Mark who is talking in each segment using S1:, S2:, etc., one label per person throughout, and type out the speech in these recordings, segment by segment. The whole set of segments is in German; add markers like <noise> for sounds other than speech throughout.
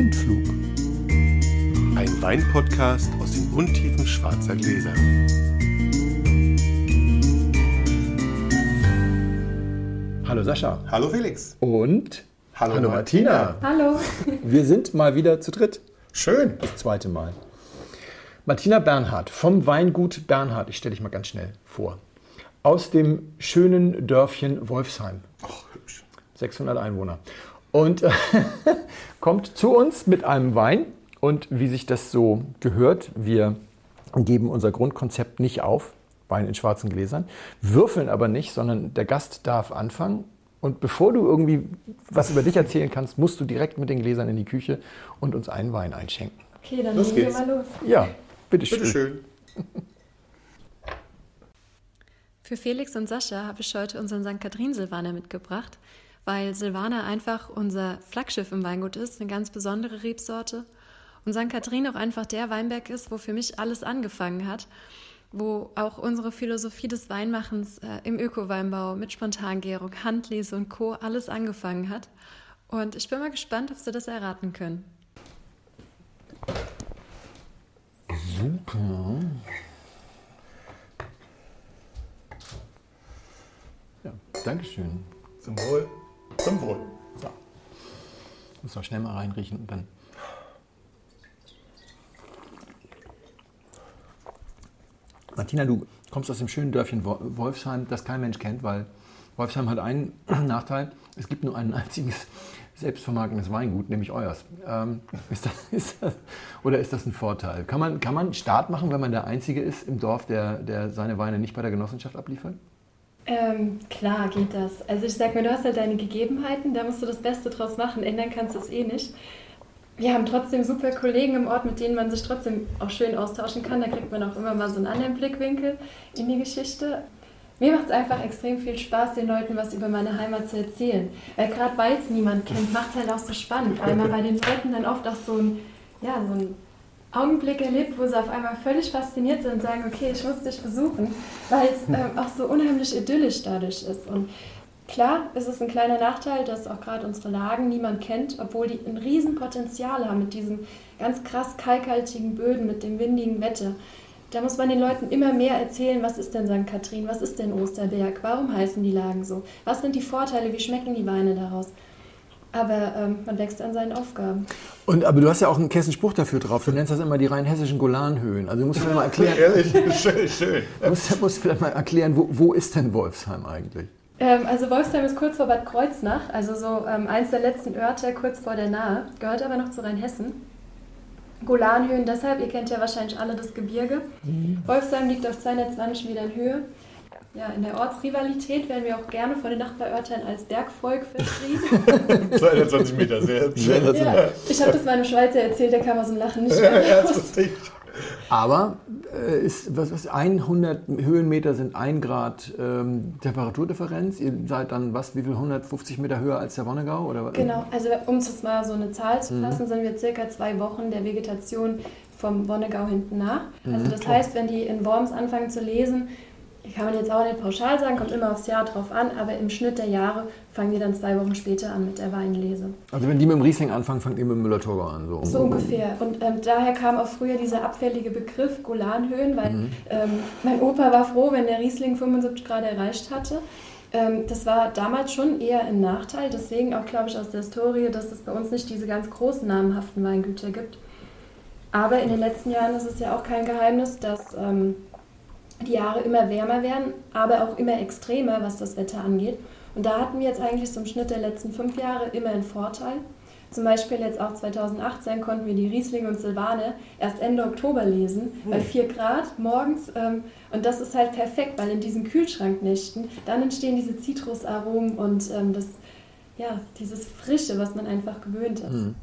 S1: Blindflug. Ein Weinpodcast aus den Untiefen schwarzer Gläser.
S2: Hallo Sascha.
S3: Hallo Felix.
S2: Und
S3: Hallo,
S2: Hallo Martina.
S4: Hallo.
S2: Wir sind mal wieder zu dritt.
S3: Schön.
S2: Das zweite Mal. Martina Bernhard vom Weingut Bernhard. Ich stelle dich mal ganz schnell vor. Aus dem schönen Dörfchen Wolfsheim.
S3: Ach, hübsch.
S2: 600 Einwohner. Und <laughs> kommt zu uns mit einem Wein. Und wie sich das so gehört, wir geben unser Grundkonzept nicht auf, Wein in schwarzen Gläsern, würfeln aber nicht, sondern der Gast darf anfangen. Und bevor du irgendwie was über dich erzählen kannst, musst du direkt mit den Gläsern in die Küche und uns einen Wein einschenken.
S4: Okay, dann
S3: Los
S4: legen wir
S3: geht's.
S4: mal los.
S2: Ja, bitteschön.
S3: Bitte schön.
S4: Für Felix und Sascha habe ich heute unseren St. Kathrin Silvaner mitgebracht, weil Silvaner einfach unser Flaggschiff im Weingut ist, eine ganz besondere Rebsorte. Und St. Kathrin auch einfach der Weinberg ist, wo für mich alles angefangen hat, wo auch unsere Philosophie des Weinmachens äh, im Öko-Weinbau mit Spontangärung, Handlese und Co. alles angefangen hat. Und ich bin mal gespannt, ob Sie das erraten können.
S2: Ja, Dankeschön.
S3: Zum Wohl. Zum Wohl.
S2: So. Muss noch schnell mal reinriechen und dann. Martina, du kommst aus dem schönen Dörfchen Wo- Wolfsheim, das kein Mensch kennt, weil Wolfsheim hat einen <clears throat> Nachteil. Es gibt nur ein einziges selbstvermarktendes Weingut, nämlich euers. Ähm, ist das, <laughs> ist das, oder ist das ein Vorteil? Kann man, kann man Start machen, wenn man der Einzige ist im Dorf, der, der seine Weine nicht bei der Genossenschaft abliefert?
S4: Ähm, klar geht das. Also ich sag mir, du hast halt deine Gegebenheiten, da musst du das Beste draus machen, ändern kannst du es eh nicht. Wir haben trotzdem super Kollegen im Ort, mit denen man sich trotzdem auch schön austauschen kann. Da kriegt man auch immer mal so einen anderen Blickwinkel in die Geschichte. Mir macht es einfach extrem viel Spaß, den Leuten was über meine Heimat zu erzählen. Weil gerade weil es niemand kennt, macht es halt auch so spannend, weil man bei den Leuten dann oft auch so ein, ja, so ein Augenblick erlebt, wo sie auf einmal völlig fasziniert sind und sagen, okay, ich muss dich besuchen, weil es ähm, auch so unheimlich idyllisch dadurch ist. Und klar, es ist ein kleiner Nachteil, dass auch gerade unsere Lagen niemand kennt, obwohl die ein Riesenpotenzial haben mit diesen ganz krass kalkhaltigen Böden, mit dem windigen Wetter. Da muss man den Leuten immer mehr erzählen, was ist denn St. Kathrin, was ist denn Osterberg, warum heißen die Lagen so, was sind die Vorteile, wie schmecken die Weine daraus. Aber ähm, man wächst an seinen Aufgaben.
S2: Und, aber du hast ja auch einen Kessenspruch dafür drauf. Du nennst das immer die rheinhessischen Golanhöhen. Also du musst vielleicht mal erklären, <laughs>
S3: Ehrlich, schön, schön.
S2: du <laughs> musst, musst vielleicht mal erklären wo, wo ist denn Wolfsheim eigentlich?
S4: Ähm, also Wolfsheim ist kurz vor Bad Kreuznach, also so ähm, eins der letzten Örter kurz vor der Nahe, gehört aber noch zu Rheinhessen. Golanhöhen deshalb, ihr kennt ja wahrscheinlich alle das Gebirge. Wolfsheim liegt auf 220 Metern Höhe. Ja, in der Ortsrivalität werden wir auch gerne von den Nachbarörtern als Bergvolk verschrieben.
S3: 220 <laughs> Meter, sehr hübsch.
S4: ja, ich habe das meinem Schweizer erzählt, der kam aus dem Lachen nicht mehr
S3: Ja, das
S4: raus.
S3: ist richtig.
S2: Aber äh, ist, was, was 100 Höhenmeter sind 1 Grad ähm, Temperaturdifferenz. Ihr seid dann was, wie viel 150 Meter höher als der Wonnegau? Oder? was?
S4: Genau, also um es mal so eine Zahl zu fassen, sind wir circa zwei Wochen der Vegetation vom Wonnegau hinten nach. Also das heißt, wenn die in Worms anfangen zu lesen, kann man jetzt auch nicht pauschal sagen, kommt immer aufs Jahr drauf an, aber im Schnitt der Jahre fangen die dann zwei Wochen später an mit der Weinlese.
S2: Also wenn die mit dem Riesling anfangen, fangt ihr mit dem Müller-Thurgau an. So,
S4: So ungefähr. Und ähm, daher kam auch früher dieser abfällige Begriff Golanhöhen, weil ähm, mein Opa war froh, wenn der Riesling 75 Grad erreicht hatte. Ähm, das war damals schon eher ein Nachteil, deswegen auch, glaube ich, aus der Historie, dass es bei uns nicht diese ganz großen namenhaften Weingüter gibt. Aber in den letzten Jahren ist es ja auch kein Geheimnis, dass ähm, die Jahre immer wärmer werden, aber auch immer extremer, was das Wetter angeht. Und da hatten wir jetzt eigentlich zum Schnitt der letzten fünf Jahre immer einen Vorteil. Zum Beispiel jetzt auch 2018 konnten wir die Riesling und Silvane erst Ende Oktober lesen, bei 4 Grad morgens. Ähm, und das ist halt perfekt, weil in diesen Kühlschranknächten dann entstehen diese Zitrusaromen und ähm, das, ja, dieses Frische, was man einfach gewöhnt ist.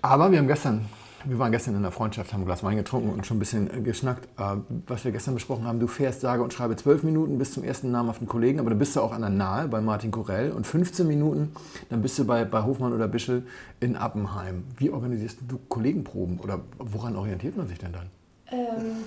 S2: Aber wir haben gestern, wir waren gestern in der Freundschaft, haben ein Glas Wein getrunken und schon ein bisschen äh, geschnackt. Äh, Was wir gestern besprochen haben, du fährst sage und schreibe zwölf Minuten bis zum ersten namhaften Kollegen, aber dann bist du auch an der Nahe bei Martin Korell und 15 Minuten, dann bist du bei, bei Hofmann oder Bischel in Appenheim. Wie organisierst du Kollegenproben oder woran orientiert man sich denn dann?
S4: Ähm,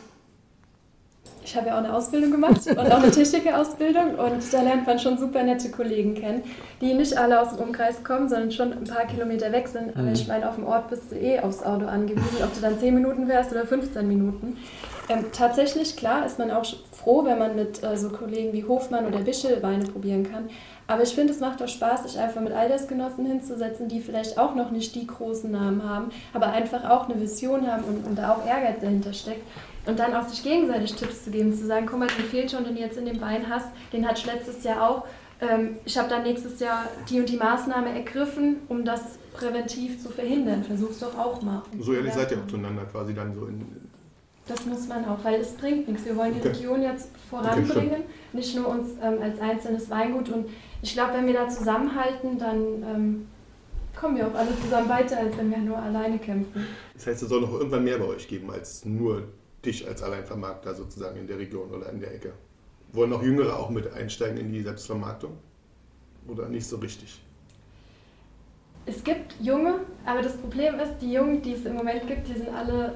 S4: ich habe ja auch eine Ausbildung gemacht und auch eine Technikerausbildung und da lernt man schon super nette Kollegen kennen, die nicht alle aus dem Umkreis kommen, sondern schon ein paar Kilometer weg sind. Aber ich meine, auf dem Ort bist du eh aufs Auto angewiesen, ob du dann 10 Minuten wärst oder 15 Minuten. Ähm, tatsächlich, klar, ist man auch froh, wenn man mit äh, so Kollegen wie Hofmann oder Bischel Weine probieren kann. Aber ich finde, es macht auch Spaß, sich einfach mit Altersgenossen hinzusetzen, die vielleicht auch noch nicht die großen Namen haben, aber einfach auch eine Vision haben und, und da auch Ehrgeiz dahinter steckt. Und dann auch sich gegenseitig Tipps zu geben, zu sagen, guck mal, den fehlt schon, den du jetzt in dem Wein hast, den hatte ich letztes Jahr auch. Ähm, ich habe dann nächstes Jahr die und die Maßnahme ergriffen, um das präventiv zu verhindern. Versuch's doch auch mal.
S3: So ehrlich seid ihr auch zueinander quasi dann so in.
S4: Das muss man auch, weil es bringt nichts. Wir wollen die
S3: Okay.
S4: Region jetzt voranbringen, nicht nur uns ähm, als einzelnes Weingut. Und ich glaube, wenn wir da zusammenhalten, dann ähm, kommen wir auch alle zusammen weiter, als wenn wir nur alleine kämpfen.
S3: Das heißt, es soll noch irgendwann mehr bei euch geben als nur dich als Alleinvermarkter sozusagen in der Region oder in der Ecke. Wollen noch Jüngere auch mit einsteigen in die Selbstvermarktung? Oder nicht so richtig?
S4: Es gibt Junge, aber das Problem ist, die Jungen, die es im Moment gibt, die sind alle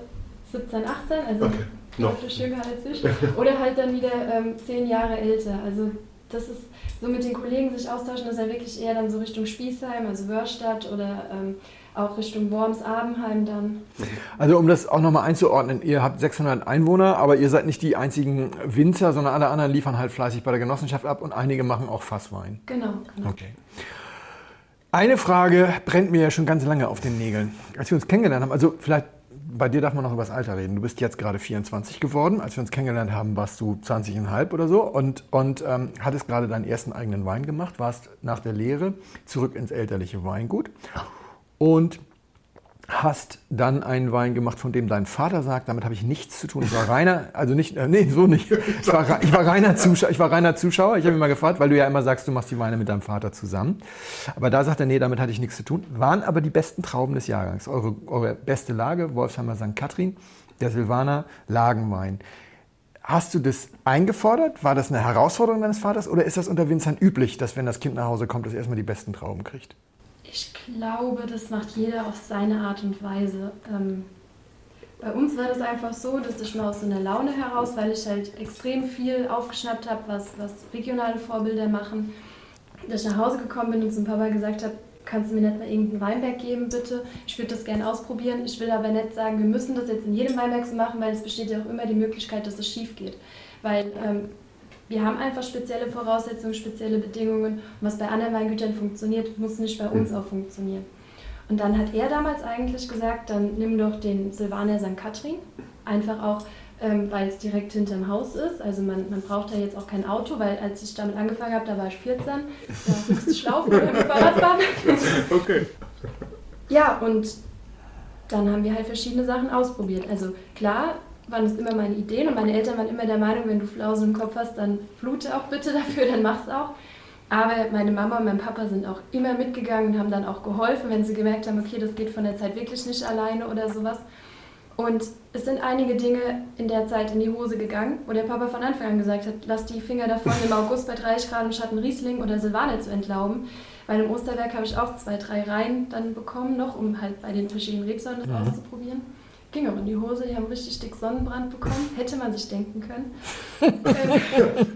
S4: 17, 18, also
S3: Okay, noch.
S4: deutlich jünger als ich. Oder halt dann wieder ähm, 10 Jahre älter. Also das ist so mit den Kollegen sich austauschen, das ist ja wirklich eher dann so Richtung Spießheim, also Wörstadt oder ähm, auch Richtung Worms, Abenheim dann.
S2: Also um das auch nochmal einzuordnen, ihr habt 600 Einwohner, aber ihr seid nicht die einzigen Winzer, sondern alle anderen liefern halt fleißig bei der Genossenschaft ab und einige machen auch Fasswein.
S4: Genau, genau.
S2: Okay. Eine Frage brennt mir ja schon ganz lange auf den Nägeln. Als wir uns kennengelernt haben, also vielleicht bei dir darf man noch über das Alter reden. Du bist jetzt gerade 24 geworden. Als wir uns kennengelernt haben, warst du 20,5 oder so und, und ähm, hattest gerade deinen ersten eigenen Wein gemacht, warst nach der Lehre zurück ins elterliche Weingut und hast dann einen Wein gemacht, von dem dein Vater sagt, damit habe ich nichts zu tun. Ich war <laughs> reiner, also nicht, äh, nee, so nicht. Ich war, ich war reiner Zuschauer. Ich war reiner Zuschauer. Ich habe ihn mal gefragt, weil du ja immer sagst, du machst die Weine mit deinem Vater zusammen. Aber da sagt er, nee, damit hatte ich nichts zu tun. Waren aber die besten Trauben des Jahrgangs. Eure, eure beste Lage, Wolfsheimer St. Katrin, der Silvaner Lagenwein. Hast du das eingefordert? War das eine Herausforderung deines Vaters? Oder ist das unter Winzern üblich, dass wenn das Kind nach Hause kommt, es erstmal die besten Trauben kriegt?
S4: Ich glaube, das macht jeder auf seine Art und Weise. Ähm, bei uns war das einfach so, dass ich mal aus so einer Laune heraus, weil ich halt extrem viel aufgeschnappt habe, was, was regionale Vorbilder machen, dass ich nach Hause gekommen bin und zum Papa gesagt habe, kannst du mir nicht mal irgendeinen Weinberg geben, bitte? Ich würde das gerne ausprobieren. Ich will aber nicht sagen, wir müssen das jetzt in jedem Weinberg so machen, weil es besteht ja auch immer die Möglichkeit, dass es schief geht. Weil ähm, wir haben einfach spezielle Voraussetzungen, spezielle Bedingungen. Und was bei anderen Weingütern funktioniert, muss nicht bei uns auch funktionieren. Und dann hat er damals eigentlich gesagt, dann nimm doch den Silvaner St. Katrin. Einfach auch, ähm, weil es direkt hinterm Haus ist. Also man, man braucht da jetzt auch kein Auto, weil als ich damit angefangen habe, da war ich 14. Da musste ich laufen oder mit dem Fahrrad fahren. <laughs>
S3: Okay.
S4: Ja, und dann haben wir halt verschiedene Sachen ausprobiert. Also klar waren es immer meine Ideen und meine Eltern waren immer der Meinung, wenn du Flausen im Kopf hast, dann blute auch bitte <laughs> dafür, dann mach's auch. Aber meine Mama und mein Papa sind auch immer mitgegangen und haben dann auch geholfen, wenn sie gemerkt haben, okay, das geht von der Zeit wirklich nicht alleine oder sowas. Und es sind einige Dinge in der Zeit in die Hose gegangen, wo der Papa von Anfang an gesagt hat, lass die Finger davon, im August bei 30 Grad im Schatten Riesling oder Silvaner zu entlauben. Bei dem Osterwerk habe ich auch zwei, drei Reihen dann bekommen noch, um halt bei den verschiedenen Rebsorten das
S2: Mhm.
S4: auszuprobieren. Ging auch in die Hose, die haben richtig dick Sonnenbrand bekommen, hätte man sich denken können. <laughs>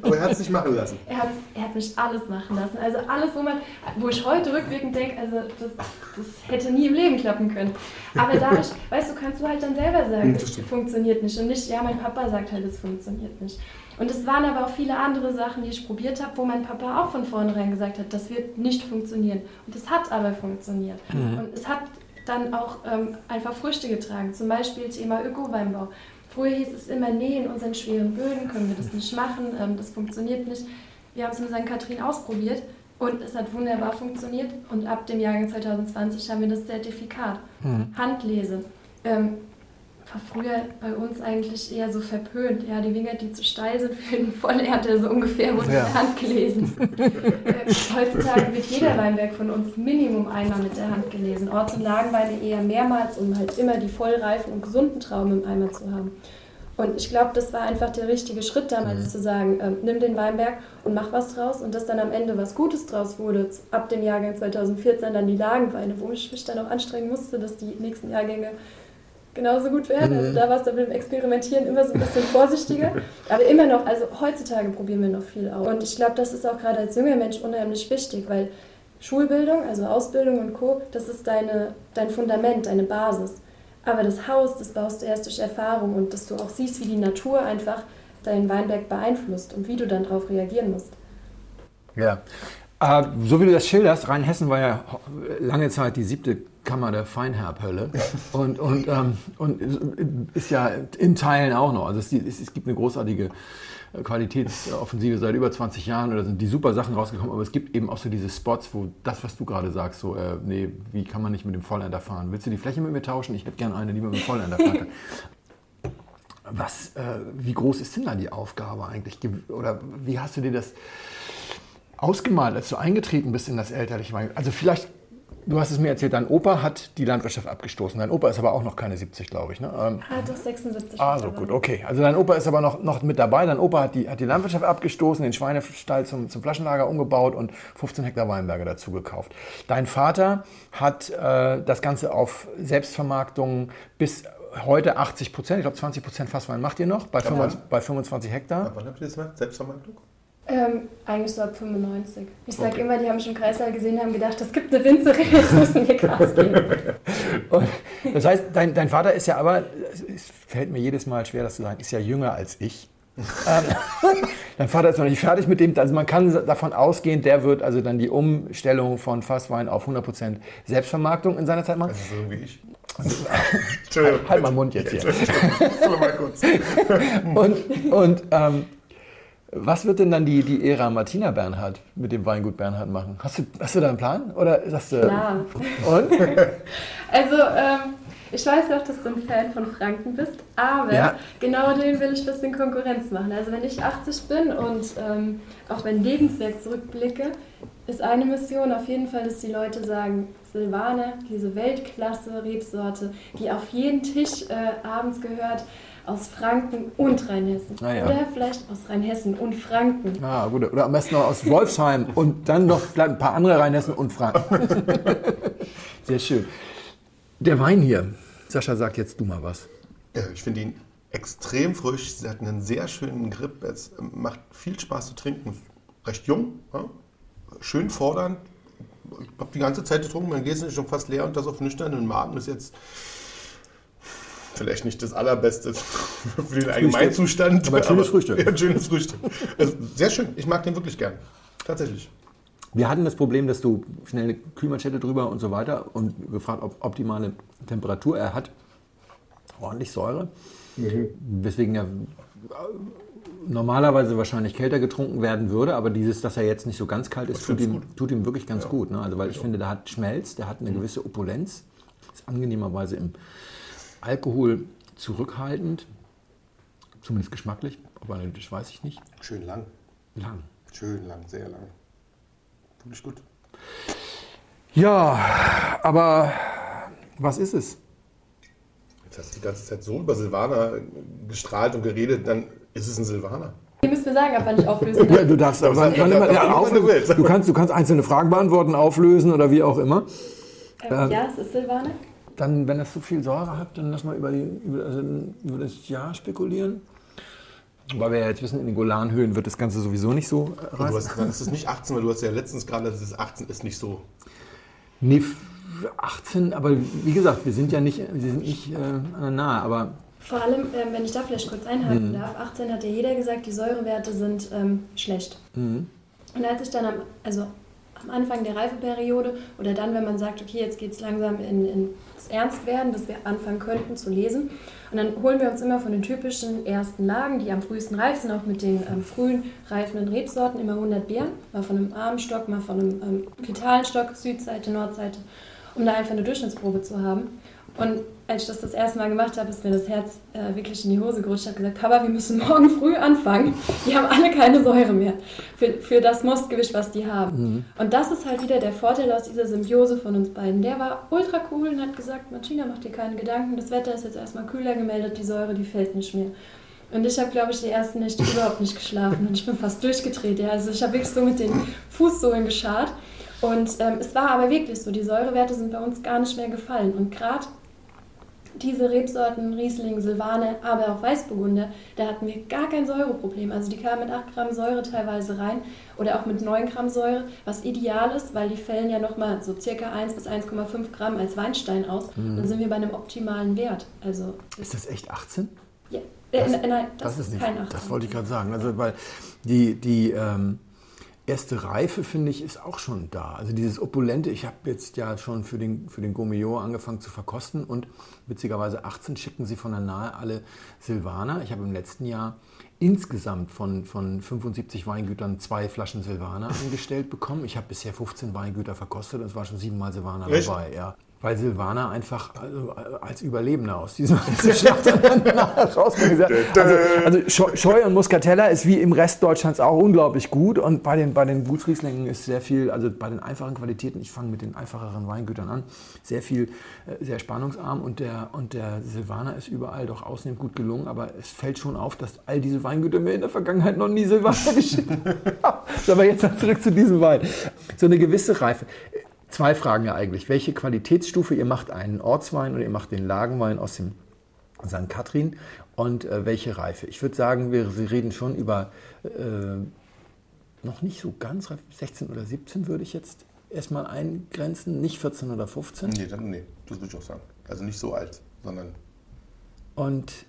S3: Aber er hat es nicht machen lassen.
S4: er hat, er hat mich alles machen lassen. Also alles, wo man, wo ich heute rückwirkend denke, also das, das hätte nie im Leben klappen können. Aber dadurch, weißt du, kannst du halt dann selber sagen,
S3: Das
S4: es funktioniert nicht. Und nicht, ja, mein Papa sagt halt, es funktioniert nicht. Und es waren aber auch viele andere Sachen, die ich probiert habe, wo mein Papa auch von vornherein gesagt hat, das wird nicht funktionieren. Und es hat aber funktioniert. Und es hat dann auch ähm, einfach Früchte getragen. Zum Beispiel Thema Öko-Weinbau. Früher hieß es immer, nee, in unseren schweren Böden können wir das nicht machen, ähm, das funktioniert nicht. Wir haben es mit St. Kathrin ausprobiert und es hat wunderbar funktioniert. Und ab dem Jahrgang 2020 haben wir das Zertifikat. Handlese. Ähm, war früher bei uns eigentlich eher so verpönt. Ja, die Winger, die zu steil sind für einen Vollernte, so ungefähr, wurde
S2: Ja.
S4: mit der Hand gelesen. äh, <laughs> heutzutage wird jeder Weinberg von uns Minimum einmal mit der Hand gelesen. Orts- und Lagenweine eher mehrmals, um halt immer die vollreifen und gesunden Trauben im Eimer zu haben. Und ich glaube, das war einfach der richtige Schritt damals zu sagen, ähm, nimm den Weinberg und mach was draus und dass dann am Ende was Gutes draus wurde, ab dem Jahrgang 2014 dann die Lagenweine, wo ich mich dann auch anstrengen musste, dass die nächsten Jahrgänge genauso gut werden. Also da warst du mit dem Experimentieren immer so ein bisschen vorsichtiger. Aber immer noch, also heutzutage probieren wir noch viel aus. Und ich glaube, das ist auch gerade als junger Mensch unheimlich wichtig, weil Schulbildung, also Ausbildung und Co., das ist deine, dein Fundament, deine Basis. Aber das Haus, das baust du erst durch Erfahrung und dass du auch siehst, wie die Natur einfach deinen Weinberg beeinflusst und wie du dann darauf reagieren musst.
S2: Ja. Äh, so wie du das schilderst, Rheinhessen war ja lange Zeit die siebte Kammer der Feinherb-Hölle und, und, ähm, und ist ja in Teilen auch noch. Also es, es, gibt eine großartige Qualitätsoffensive seit über 20 Jahren oder sind die super Sachen rausgekommen, aber es gibt eben auch so diese Spots, wo das, was du gerade sagst, so, äh, nee, wie kann man nicht mit dem Vollender fahren? Willst du die Fläche mit mir tauschen? Ich hätte gerne eine, die mit dem Vollender fahren Was, äh, wie groß ist denn da die Aufgabe eigentlich? Oder wie hast du dir das ausgemalt, als du eingetreten bist in das elterliche Weingut? Also vielleicht Du hast es mir erzählt, dein Opa hat die Landwirtschaft abgestoßen. Dein Opa ist aber auch noch keine 70, glaube ich. Ne?
S4: Ähm, ah, doch 76.
S2: Ah, so gut, okay. Also dein Opa ist aber noch, noch mit dabei. Dein Opa hat die, hat die Landwirtschaft abgestoßen, den Schweinestall zum, zum Flaschenlager umgebaut und 15 Hektar Weinberge dazu gekauft. Dein Vater hat äh, das Ganze auf Selbstvermarktung bis heute 80 Prozent, ich glaube 20 Prozent Fasswein macht ihr noch, bei, 25, bei 25 Hektar.
S3: wann habt ihr das gemacht? Selbstvermarktung?
S4: Ähm, eigentlich so ab 95. Ich sage okay. immer, die haben mich im Kreißsaal gesehen haben gedacht, es gibt eine Winzerin, <laughs> jetzt müssen wir Gas geben. <laughs>
S2: das heißt, dein, dein Vater ist ja aber, es fällt mir jedes Mal schwer, das zu sagen, ist ja jünger als ich. Ähm, <laughs> dein Vater ist noch nicht fertig mit dem, also man kann davon ausgehen, der wird also dann die Umstellung von Fasswein auf 100% Selbstvermarktung in seiner Zeit machen.
S3: Also so wie ich.
S2: Entschuldigung. Halt, halt mal Mund jetzt hier. mal kurz. und und ähm, was wird denn dann die, die Ära Martina Bernhard mit dem Weingut Bernhard machen? Hast du, hast du da einen Plan? Oder sagst du.
S4: Klar. Und? <laughs> also, ähm, ich weiß auch, dass du ein Fan von Franken bist, aber ja. genau dem will ich ein bisschen Konkurrenz machen. Also, wenn ich 80 bin und ähm, auf mein Lebenswerk zurückblicke, ist eine Mission auf jeden Fall, dass die Leute sagen, Silvaner, diese Weltklasse-Rebsorte, die auf jeden Tisch äh, abends gehört, aus Franken und Rheinhessen. Ah, ja. Oder vielleicht aus Rheinhessen und Franken.
S2: Ah, gut. Oder am besten noch aus Wolfsheim <laughs> und dann noch vielleicht ein paar andere Rheinhessen und Franken. <laughs> Sehr schön. Der Wein hier. Sascha, sag jetzt du mal was.
S3: Ja, ich finde ihn extrem frisch. Sie hat einen sehr schönen Grip. Es macht viel Spaß zu trinken. Recht jung, ja? schön fordernd. Ich habe die ganze Zeit getrunken, mein Gläschen ist schon fast leer und das auf nüchternen Magen ist jetzt vielleicht nicht das Allerbeste <laughs> für den Allgemeinzustand.
S2: Aber ein schönes Frühstück.
S3: Ja, schönes Frühstück. Also sehr schön. Ich mag den wirklich gern. Tatsächlich.
S2: Wir hatten das Problem, dass du schnell eine Kühlmanschette drüber und so weiter und gefragt, ob optimale Temperatur. Er hat ordentlich Säure, mhm. weswegen er normalerweise wahrscheinlich kälter getrunken werden würde, aber dieses, dass er jetzt nicht so ganz kalt ist, tut ihm, tut ihm, wirklich ganz ja. gut. Ne? Also weil ich finde, der hat Schmelz, der hat eine mhm. gewisse Opulenz, ist angenehmerweise im Alkohol zurückhaltend, zumindest geschmacklich, aber analytisch weiß ich nicht.
S3: Schön lang.
S2: Lang.
S3: Schön lang, sehr lang. Wirklich gut.
S2: Ja, aber was ist es?
S3: Jetzt hast du die ganze Zeit so über Silvaner gestrahlt und geredet, dann ist es ein Silvaner.
S4: Ihr müsst mir sagen, ab wann ich auflöse.
S2: ja, <laughs> du darfst, aber wann, wann immer, ja, auflösen. Du kannst, du kannst einzelne Fragen beantworten, auflösen oder wie auch immer.
S4: Ähm, ja, es ist Silvaner
S2: dann, wenn es zu viel Säure hat, dann lass mal über, die, über, also über das Jahr spekulieren. Weil wir ja jetzt wissen, in den Golanhöhen wird das Ganze sowieso nicht so
S3: reißen. Hast, dann ist es nicht 18, weil du hast ja letztens gerade, dass es 18 ist nicht so.
S2: Nee, 18, aber wie gesagt, wir sind ja nicht, wir sind nicht äh, nahe, aber...
S4: Vor allem, äh, wenn ich da vielleicht kurz einhaken mhm. darf, 18 hat ja jeder gesagt, die Säurewerte sind ähm, schlecht. Mhm. Und als ich dann am, also am Anfang der Reifeperiode oder dann, wenn man sagt, okay, jetzt geht es langsam in, ins Ernstwerden, dass wir anfangen könnten zu lesen. Und dann holen wir uns immer von den typischen ersten Lagen, die am frühesten reif sind, auch mit den ähm, frühen reifenden Rebsorten, immer 100 Beeren, mal von einem Armstock, mal von einem ähm, Stock, Südseite, Nordseite, um da einfach eine Durchschnittsprobe zu haben. Und als ich das das erste Mal gemacht habe, ist mir das Herz äh, wirklich in die Hose gerutscht. Ich habe gesagt, Papa, wir müssen <laughs> morgen früh anfangen. Die haben alle keine Säure mehr für, für das Mostgewicht, was die haben. Mhm. Und das ist halt wieder der Vorteil aus dieser Symbiose von uns beiden. Der war ultra cool und hat gesagt, Martina, mach dir keine Gedanken. Das Wetter ist jetzt erstmal kühler gemeldet, die Säure, die fällt nicht mehr. Und ich habe, glaube ich, die ersten Nächte <laughs> überhaupt nicht geschlafen und ich bin fast durchgedreht. Ja. Also ich habe wirklich so mit den Fußsohlen geschart. Und ähm, es war aber wirklich so, die Säurewerte sind bei uns gar nicht mehr gefallen. Und gerade diese Rebsorten, Riesling, Silvaner, aber auch Weißburgunder, da hatten wir gar kein Säureproblem. Also die kamen mit 8 Gramm Säure teilweise rein oder auch mit 9 Gramm Säure, was ideal ist, weil die fällen ja nochmal so circa 1 bis 1,5 Gramm als Weinstein aus. Mhm. Dann sind wir bei einem optimalen Wert. Also
S2: ist das echt 18?
S4: Ja, äh, das, nein, das,
S2: das ist, ist kein 18. Das wollte ich gerade sagen. Also weil die, die ähm erste Reife, finde ich, ist auch schon da. Also dieses Opulente, ich habe jetzt ja schon für den, für den Gourmillot angefangen zu verkosten und witzigerweise 18 schicken sie von der Nahe alle Silvaner. Ich habe im letzten Jahr insgesamt von, von 75 Weingütern zwei Flaschen Silvaner angestellt bekommen. Ich habe bisher 15 Weingüter verkostet und es war schon siebenmal Silvaner dabei. Ja weil Silvana einfach also, als Überlebender aus diesem <laughs> Schlacht rausgegangen ist. Also, also Scheu und Muscatella ist wie im Rest Deutschlands auch unglaublich gut und bei den, bei den Gutsrieslingen ist sehr viel, also bei den einfachen Qualitäten, ich fange mit den einfacheren Weingütern an, sehr viel, äh, sehr spannungsarm und der, und der Silvaner ist überall doch ausnehmend gut gelungen, aber es fällt schon auf, dass all diese Weingüter mir in der Vergangenheit noch nie Silvaner <laughs> geschickt haben. Aber jetzt mal zurück zu diesem Wein. So eine gewisse Reife zwei Fragen ja eigentlich. Welche Qualitätsstufe ihr macht einen Ortswein oder ihr macht den Lagenwein aus dem St. Katrin und äh, welche Reife? Ich würde sagen, wir, wir reden schon über äh, noch nicht so ganz reif, 16 oder 17 würde ich jetzt erstmal eingrenzen, nicht 14 oder 15.
S3: Nee, dann, nee, das würde ich auch sagen. Also nicht so alt, sondern.
S2: Und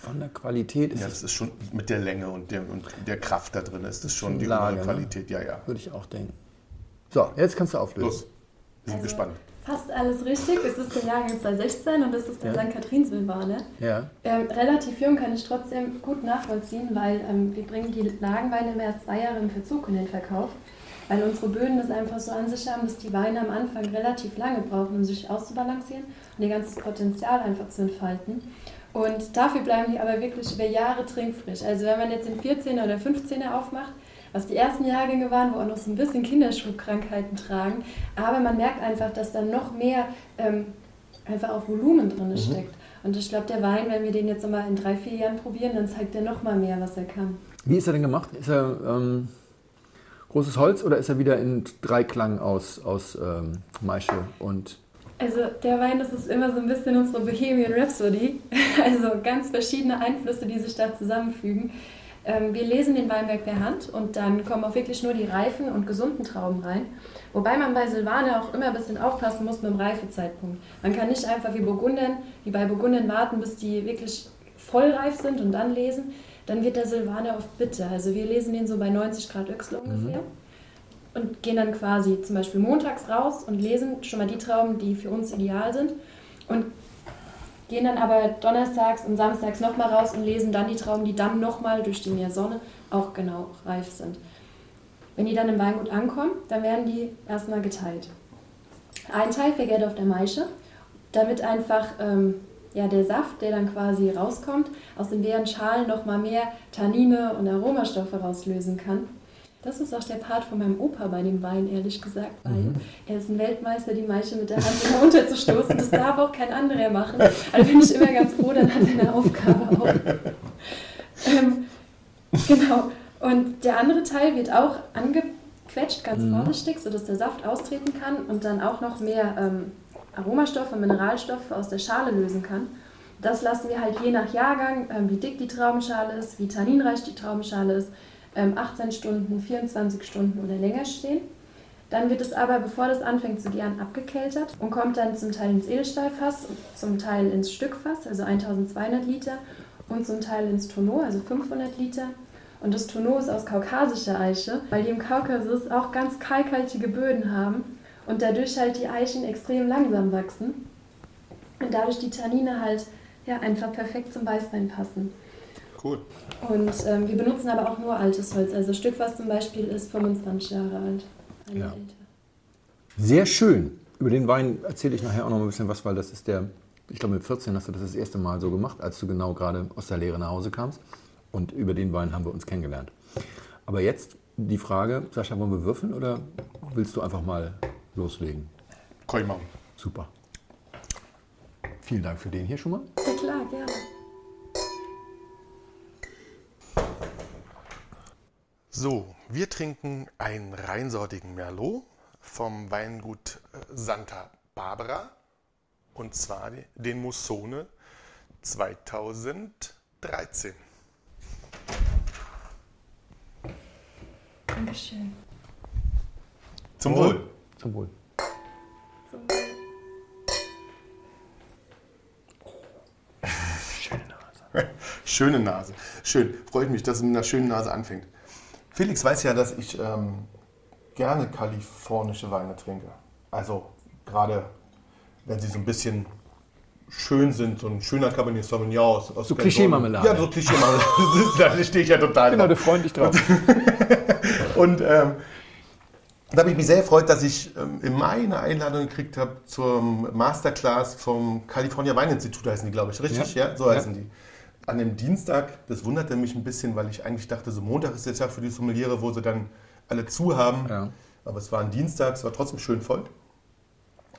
S2: von der Qualität
S3: ist. Ja, das ist schon mit der Länge und der, und der Kraft da drin ist das schon die Lage, ne? Qualität, ja, ja.
S2: Würde ich auch denken. So, jetzt kannst du auflösen. Los.
S3: Bin also, gespannt.
S4: Fast alles richtig. Es ist der Jahrgang 2016 und das ist der ja. St. Kathrinswilbane. Ja. Ähm, relativ jung kann ich trotzdem gut nachvollziehen, weil ähm, wir bringen die Lagenweine mehr als zwei Jahre im Verzug in den Verkauf. Weil unsere Böden das einfach so an sich haben, dass die Weine am Anfang relativ lange brauchen, um sich auszubalancieren und ihr ganzes Potenzial einfach zu entfalten. Und dafür bleiben die aber wirklich über Jahre trinkfrisch. Also wenn man jetzt den 14er oder 15er aufmacht, was die ersten Jahrgänge waren, wo auch noch so ein bisschen Kinderschubkrankheiten tragen. Aber man merkt einfach, dass da noch mehr ähm, einfach auch Volumen drin mhm. steckt. Und ich glaube, der Wein, wenn wir den jetzt mal in drei, vier Jahren probieren, dann zeigt er noch mal mehr, was er kann.
S2: Wie ist er denn gemacht? Ist er ähm, großes Holz oder ist er wieder in Dreiklang aus, aus ähm, Maische und
S4: also der Wein, das ist immer so ein bisschen unsere Bohemian Rhapsody. <laughs> Also ganz verschiedene Einflüsse, die sich da zusammenfügen. Ähm, wir lesen den Weinberg per Hand und dann kommen auch wirklich nur die reifen und gesunden Trauben rein. Wobei man bei Silvaner auch immer ein bisschen aufpassen muss mit dem Reifezeitpunkt. Man kann nicht einfach wie Burgundern, wie bei Burgundern warten, bis die wirklich vollreif sind und dann lesen. Dann wird der Silvaner oft bitter. Also wir lesen den so bei 90 Grad Öchsel ungefähr. Mhm. Und gehen dann quasi zum Beispiel montags raus und lesen schon mal die Trauben, die für uns ideal sind. Und gehen dann aber donnerstags und samstags nochmal raus und lesen dann die Trauben, die dann nochmal durch die mehr Sonne auch genau reif sind. Wenn die dann im Weingut ankommen, dann werden die erstmal geteilt. Ein Teil vergärt auf der Maische, damit einfach ähm, ja, der Saft, der dann quasi rauskommt, aus den leeren Schalen nochmal mehr Tannine und Aromastoffe rauslösen kann. Das ist auch der Part von meinem Opa bei dem Wein, ehrlich gesagt, weil mhm. er ist ein Weltmeister, die Maische mit der Hand immer unterzustoßen. Das darf auch kein anderer machen. Also bin ich immer ganz froh, dann hat er eine Aufgabe auch. Ähm, genau. Und der andere Teil wird auch angequetscht, ganz mhm. vorsichtig, sodass der Saft austreten kann und dann auch noch mehr ähm, Aromastoffe, Mineralstoffe aus der Schale lösen kann. Das lassen wir halt je nach Jahrgang, ähm, wie dick die Traubenschale ist, wie tanninreich die Traubenschale ist, 18 ähm, Stunden, 24 Stunden oder länger stehen. Dann wird es aber, bevor das anfängt zu gären, abgekeltert und kommt dann zum Teil ins Edelstahlfass, zum Teil ins Stückfass, also 1200 Liter, und zum Teil ins Tonneau, also 500 Liter. Und das Tonneau ist aus kaukasischer Eiche, weil die im Kaukasus auch ganz kalkhaltige Böden haben und dadurch halt die Eichen extrem langsam wachsen und dadurch die Tannine halt ja, einfach perfekt zum Weißwein passen.
S3: Cool.
S4: Und ähm, wir benutzen aber auch nur altes Holz. Also Stückfass zum Beispiel ist 25 Jahre alt. Ja.
S2: Sehr schön. Über den Wein erzähle ich nachher auch noch ein bisschen was, weil das ist der, ich glaube mit 14 hast du das das erste Mal so gemacht, als du genau gerade aus der Lehre nach Hause kamst. Und über den Wein haben wir uns kennengelernt. Aber jetzt die Frage, Sascha, wollen wir würfeln oder willst du einfach mal loslegen?
S3: Kann ich machen.
S2: Super. Vielen Dank für den hier schon mal.
S4: Ja klar, gerne.
S3: So, wir trinken einen reinsortigen Merlot vom Weingut äh, Santa Barbara Und zwar den Mussone 2013.
S4: Dankeschön.
S3: Zum Wohl.
S2: Zum Wohl.
S4: Zum
S2: Schöne Nase. <laughs>
S3: Schöne Nase. Schön. Freut mich, dass es mit einer schönen Nase anfängt. Felix weiß ja, dass ich ähm, gerne kalifornische Weine trinke. Also gerade, wenn sie so ein bisschen schön sind, so ein schöner Cabernet Sauvignon aus. aus
S2: So Klischee-Marmelade.
S3: Ja, so Klischee-Marmelade. <laughs> Da stehe ich ja total
S2: Genau,
S3: drauf.
S2: du freust dich drauf. <laughs>
S3: Und ähm, da habe ich mich sehr gefreut, dass ich ähm, im Mai eine Einladung gekriegt habe zum Masterclass vom California Weininstitut, heißen die, glaube ich. Richtig? Ja,
S2: Ja.
S3: so
S2: Ja.
S3: heißen die. An dem Dienstag, das wunderte mich ein bisschen, weil ich eigentlich dachte, so Montag ist der Tag für die Sommeliere, wo sie dann alle zu haben.
S2: Ja.
S3: Aber es war ein Dienstag, es war trotzdem schön voll.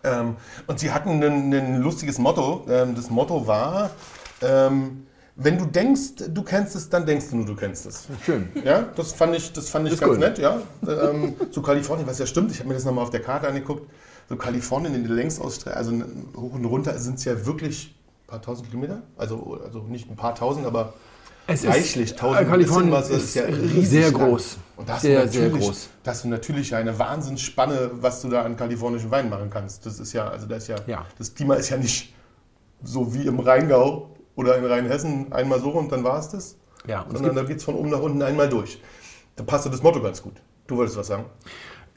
S3: Ähm, und sie hatten ein, ein lustiges Motto. Ähm, das Motto war, ähm, wenn du denkst, du kennst es, dann denkst du nur, du kennst es.
S2: Schön.
S3: Ja, das fand ich, das fand ich ganz
S2: gut.
S3: nett, ja. Ähm, zu Kalifornien, was ja stimmt, ich habe mir das nochmal auf der Karte angeguckt. So Kalifornien in der Längsausstrecke, also hoch und runter sind es ja wirklich paar tausend Kilometer. Also, also nicht ein paar tausend, aber
S2: Es
S3: reichlich.
S2: ist,
S3: tausend
S2: äh, Kalifornien
S3: bisschen was,
S2: ist,
S3: ja riesig
S2: sehr
S3: lang.
S2: groß.
S3: Und da hast
S2: sehr, sehr groß.
S3: Da hast du natürlich eine Wahnsinnsspanne, was du da an kalifornischen Wein machen kannst. Das ist ja, also das ist ja,
S2: Ja.
S3: das Klima ist ja nicht so wie im Rheingau oder in Rheinhessen einmal so und dann war es das.
S2: Ja, und
S3: Sondern da geht es von oben nach unten einmal durch. Da passt das Motto ganz gut. Du wolltest was sagen?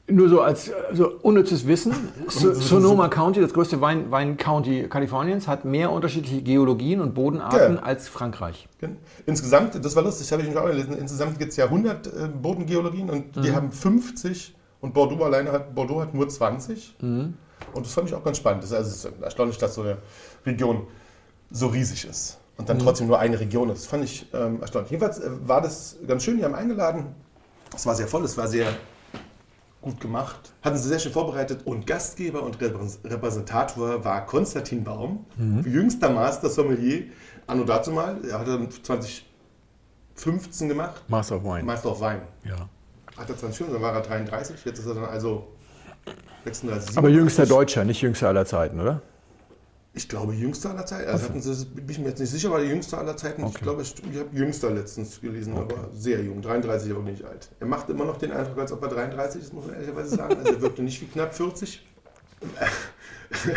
S2: Nur so als so unnützes Wissen. Sonoma County, das größte Wein, Wein-County Kaliforniens, hat mehr unterschiedliche Geologien und Bodenarten
S3: Ja.
S2: als Frankreich.
S3: Insgesamt, das war lustig, habe ich mich auch gelesen, insgesamt gibt es ja 100 äh, Bodengeologien und
S2: Mhm.
S3: die haben 50 und Bordeaux alleine hat, Bordeaux hat nur 20.
S2: Mhm.
S3: Und das fand ich auch ganz spannend. Das ist, also, es ist erstaunlich, dass so eine Region so riesig ist und
S2: Mhm.
S3: dann trotzdem nur eine Region ist. Das fand ich ähm, erstaunlich. Jedenfalls äh, war das ganz schön, die haben eingeladen. Es war sehr voll, es war sehr gut gemacht. Hatten sie sehr schön vorbereitet und Gastgeber und Repräs- Repräsentator war Konstantin Baum,
S2: Mhm.
S3: jüngster Master Sommelier, anno dazu mal. Er hat dann 2015 gemacht,
S2: Master of Wine.
S3: Meister auf Wein.
S2: Ja.
S3: Hat er 2015, dann war er 33, jetzt ist er dann also 36,
S2: Aber jüngster
S3: 37.
S2: Deutscher, nicht jüngster aller Zeiten, oder?
S3: Ich glaube, jüngster aller Zeiten. Also hatten sie, bin ich mir jetzt nicht sicher, war der jüngster aller Zeiten. Ich
S2: Okay.
S3: glaube, ich, ich habe jüngster letztens gelesen, aber sehr jung. 33, aber nicht alt. Er macht immer noch den Eindruck, als ob er 33 ist, muss man ehrlicherweise sagen. Also er wirkte nicht wie knapp 40. <laughs>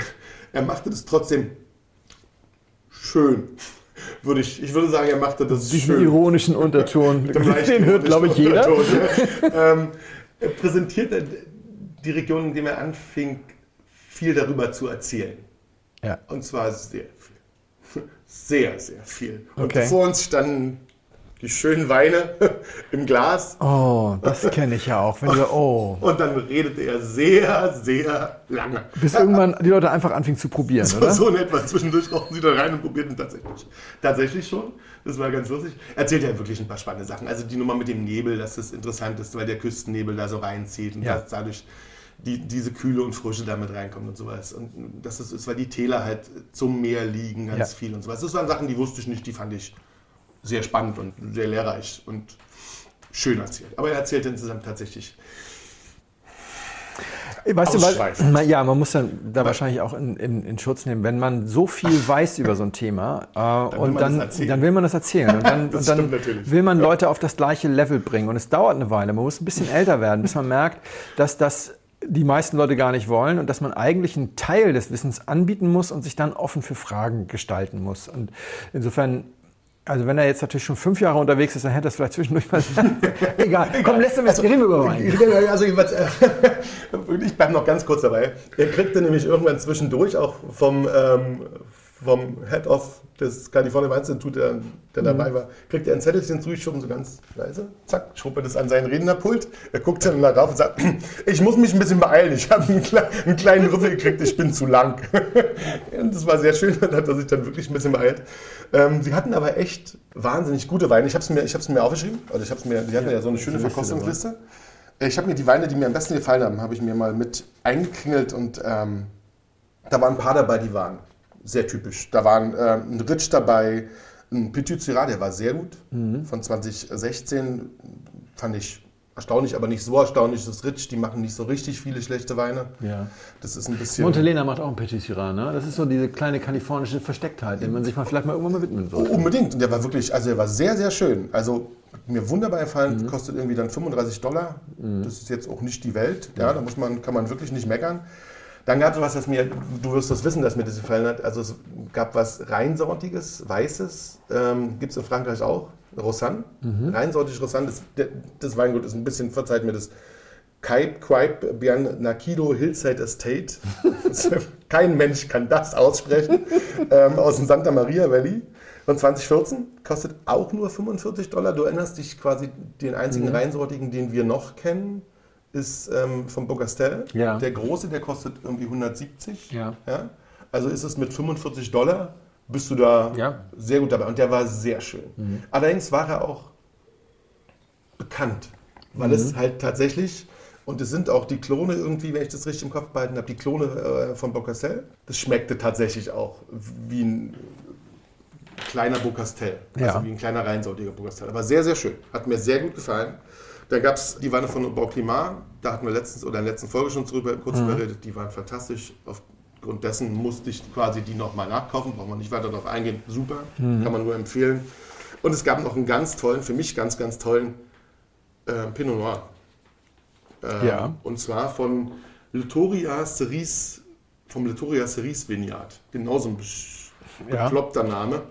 S3: Er machte das trotzdem schön. Würde ich, ich würde sagen, er machte das
S2: Diesen
S3: schön.
S2: ironischen Unterton, <laughs> den hört, glaube ich, jeder.
S3: Ähm, er präsentierte die Region, in der er anfing, viel darüber zu erzählen.
S2: Ja.
S3: Und zwar sehr viel. <laughs> Sehr, sehr viel. Und
S2: Okay.
S3: vor uns standen die schönen Weine <laughs> im Glas.
S2: Oh, das kenne ich ja auch. Wenn du, <laughs> oh.
S3: Und dann redete er sehr, sehr lange.
S2: Bis irgendwann die Leute einfach anfingen zu probieren,
S3: So,
S2: oder?
S3: so in etwa. Zwischendurch rauchen sie da rein und probierten tatsächlich. Tatsächlich schon. Das war ganz lustig. Erzählt ja wirklich ein paar spannende Sachen. Also die Nummer mit dem Nebel, dass das interessant ist, weil der Küstennebel da so reinzieht und
S2: Ja.
S3: dadurch die, diese Kühle und Frische damit reinkommt und sowas. Und das ist, weil die Täler halt zum Meer liegen, ganz
S2: Ja.
S3: viel und sowas. Das waren Sachen, die wusste ich nicht, die fand ich sehr spannend und sehr lehrreich und schön erzählt. Aber er erzählte insgesamt tatsächlich
S2: Weißt du, weil, ja, man muss dann da wahrscheinlich auch in, in, in Schutz nehmen, wenn man so viel <laughs> weiß über so ein Thema äh,
S3: will
S2: und dann, dann will man das erzählen. Und dann, <laughs> und dann will man Leute auf das gleiche Level bringen. Und es dauert eine Weile. Man muss ein bisschen älter werden, bis man merkt, dass das die meisten Leute gar nicht wollen und dass man eigentlich einen Teil des Wissens anbieten muss und sich dann offen für Fragen gestalten muss. Und insofern also wenn er jetzt natürlich schon fünf Jahre unterwegs ist, dann hätte er es vielleicht zwischendurch mal... <laughs> Egal, komm, lässt uns reden wir über Wein.
S3: Also jedenfalls, äh, <laughs> ich bleibe noch ganz kurz dabei. Er kriegte nämlich irgendwann zwischendurch auch vom, ähm, vom Head of des California Weininstituts, der, der dabei war, kriegt er ein Zettelchen zugeschoben, so ganz leise, zack, schob er das an seinen Rednerpult. Er guckt dann darauf und sagt, <clears throat> ich muss mich ein bisschen beeilen, ich habe einen, kle einen kleinen Rüffel gekriegt, ich bin zu lang. <laughs> und das war sehr schön, dann hat er sich dann wirklich ein bisschen beeilt. Ähm, sie hatten aber echt wahnsinnig gute Weine. Ich habe es mir, ich mir aufgeschrieben, also ich hab's mir, die hatten ja, so eine schöne
S2: Liste
S3: Verkostungsliste. Ich habe mir die Weine, die mir am besten gefallen haben, habe ich mir mal mit eingeklingelt und ähm, da waren ein paar dabei, die waren sehr typisch. Da waren äh, ein Ritsch dabei, ein Petit Syrah, der war sehr gut. Von 2016 fand ich erstaunlich, aber nicht so erstaunlich. Das ist Ritsch, die machen nicht so richtig viele schlechte Weine.
S2: Ja.
S3: Das ist ein bisschen.
S2: Montelena macht auch einen Petit Syrah, ne? Das ist so diese kleine kalifornische Verstecktheit, dem man sich mal vielleicht mal irgendwann mal widmen
S3: Oh,
S2: sollte.
S3: unbedingt. Und der war wirklich, also der war sehr, sehr schön. Also mir wunderbar gefallen, kostet irgendwie dann 35 Dollar. Das ist jetzt auch nicht die Welt. Ja, da muss man, kann man wirklich nicht meckern. Dann gab es was, das mir, du wirst das wissen, dass mir das gefallen hat. Also es gab was reinsortiges, weißes, ähm, gibt es in Frankreich auch, Rosanne. Reinsortig Rosanne, das, das Weingut ist ein bisschen, verzeiht mir das, Kaip, Quaip, Bian Nakido Hillside Estate. <laughs> Kein Mensch kann das aussprechen. ähm, aus dem Santa Maria Valley. Von 2014 kostet auch nur 45 Dollar. Du erinnerst dich quasi, den einzigen reinsortigen, den wir noch kennen, ist ähm, vom Bocastel.
S2: Ja.
S3: Der große, der kostet irgendwie 170.
S2: Ja.
S3: Also ist es mit 45 Dollar, bist du da
S2: Ja.
S3: sehr gut dabei. Und der war sehr schön. Allerdings war er auch bekannt, weil es halt tatsächlich, und es sind auch die Klone irgendwie, wenn ich das richtig im Kopf behalten habe, die Klone äh, von Bocastel. Das schmeckte tatsächlich auch wie ein kleiner Bocastel, also
S2: Ja.
S3: wie ein kleiner reinsortiger Bocastel. Aber sehr, sehr schön. Hat mir sehr gut gefallen. Dann gab es die Weine von Bauclimat, da hatten wir letztens oder in der letzten Folge schon drüber kurz
S2: Mhm.
S3: geredet, die waren fantastisch. Aufgrund dessen musste ich quasi die nochmal nachkaufen, braucht man nicht weiter darauf eingehen. Super,
S2: Mhm.
S3: kann man nur empfehlen. Und es gab noch einen ganz tollen, für mich ganz, ganz tollen äh, Pinot Noir. Ähm,
S2: Ja.
S3: Und zwar von Litoria Cerise, vom Litoria Cerise Vineyard. Genauso ein besch-
S2: Ja.
S3: bekloppter Name.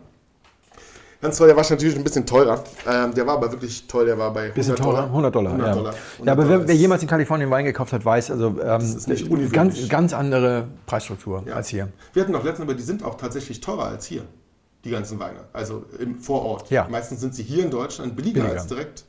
S3: Ganz toll, der war natürlich ein bisschen teurer. Ähm, der war aber wirklich toll, der war bei 100
S2: Bisschen teurer,
S3: Dollar.
S2: 100 Dollar.
S3: 100
S2: ja.
S3: Dollar.
S2: ja, aber
S3: 100
S2: wer, wer jemals in Kalifornien Wein gekauft hat, weiß, also ähm, ganz, ganz andere Preisstruktur
S3: Ja.
S2: als hier.
S3: Wir hatten noch letztens, aber die sind auch tatsächlich teurer als hier, die ganzen Weine. Also im Vorort.
S2: Ja.
S3: Meistens sind sie hier in Deutschland billiger,
S2: Billiger.
S3: als direkt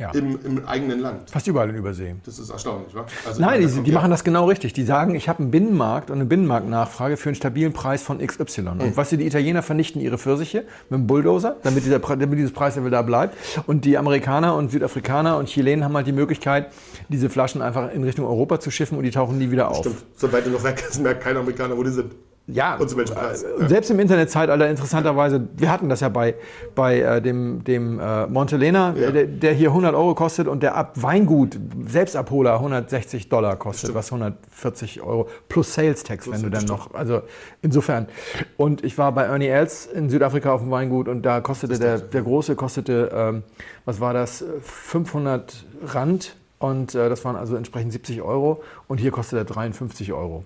S2: Ja.
S3: im, im eigenen Land.
S2: Fast überall in Übersee.
S3: Das ist erstaunlich, wa? Also
S2: Nein, die, die machen das genau richtig. Die sagen, ich habe einen Binnenmarkt und eine Binnenmarktnachfrage für einen stabilen Preis von XY.
S3: Hm.
S2: Und was sie die Italiener vernichten ihre Pfirsiche mit dem Bulldozer, damit, dieser, damit dieses Preislevel da bleibt. Und die Amerikaner und Südafrikaner und Chilenen haben halt die Möglichkeit, diese Flaschen einfach in Richtung Europa zu schiffen und die tauchen nie wieder auf.
S3: Stimmt. Soweit du noch weg ist, merkt kein Amerikaner, wo die sind.
S2: Ja,
S3: Preis.
S2: äh, selbst im Internetzeitalter interessanterweise, wir hatten das ja bei, bei äh, dem, dem äh, Montelena,
S3: Ja.
S2: der, der hier 100 Euro kostet und der ab Weingut, Selbstabholer 160 Dollar kostet, was 140 Euro plus Sales Tax, wenn du dann
S3: stimmt.
S2: noch, also insofern. Und ich war bei Ernie Els in Südafrika auf dem Weingut und da kostete der, der große, kostete, ähm, was war das, 500 Rand und äh, das waren also entsprechend 70 Euro und hier kostet er 53 Euro.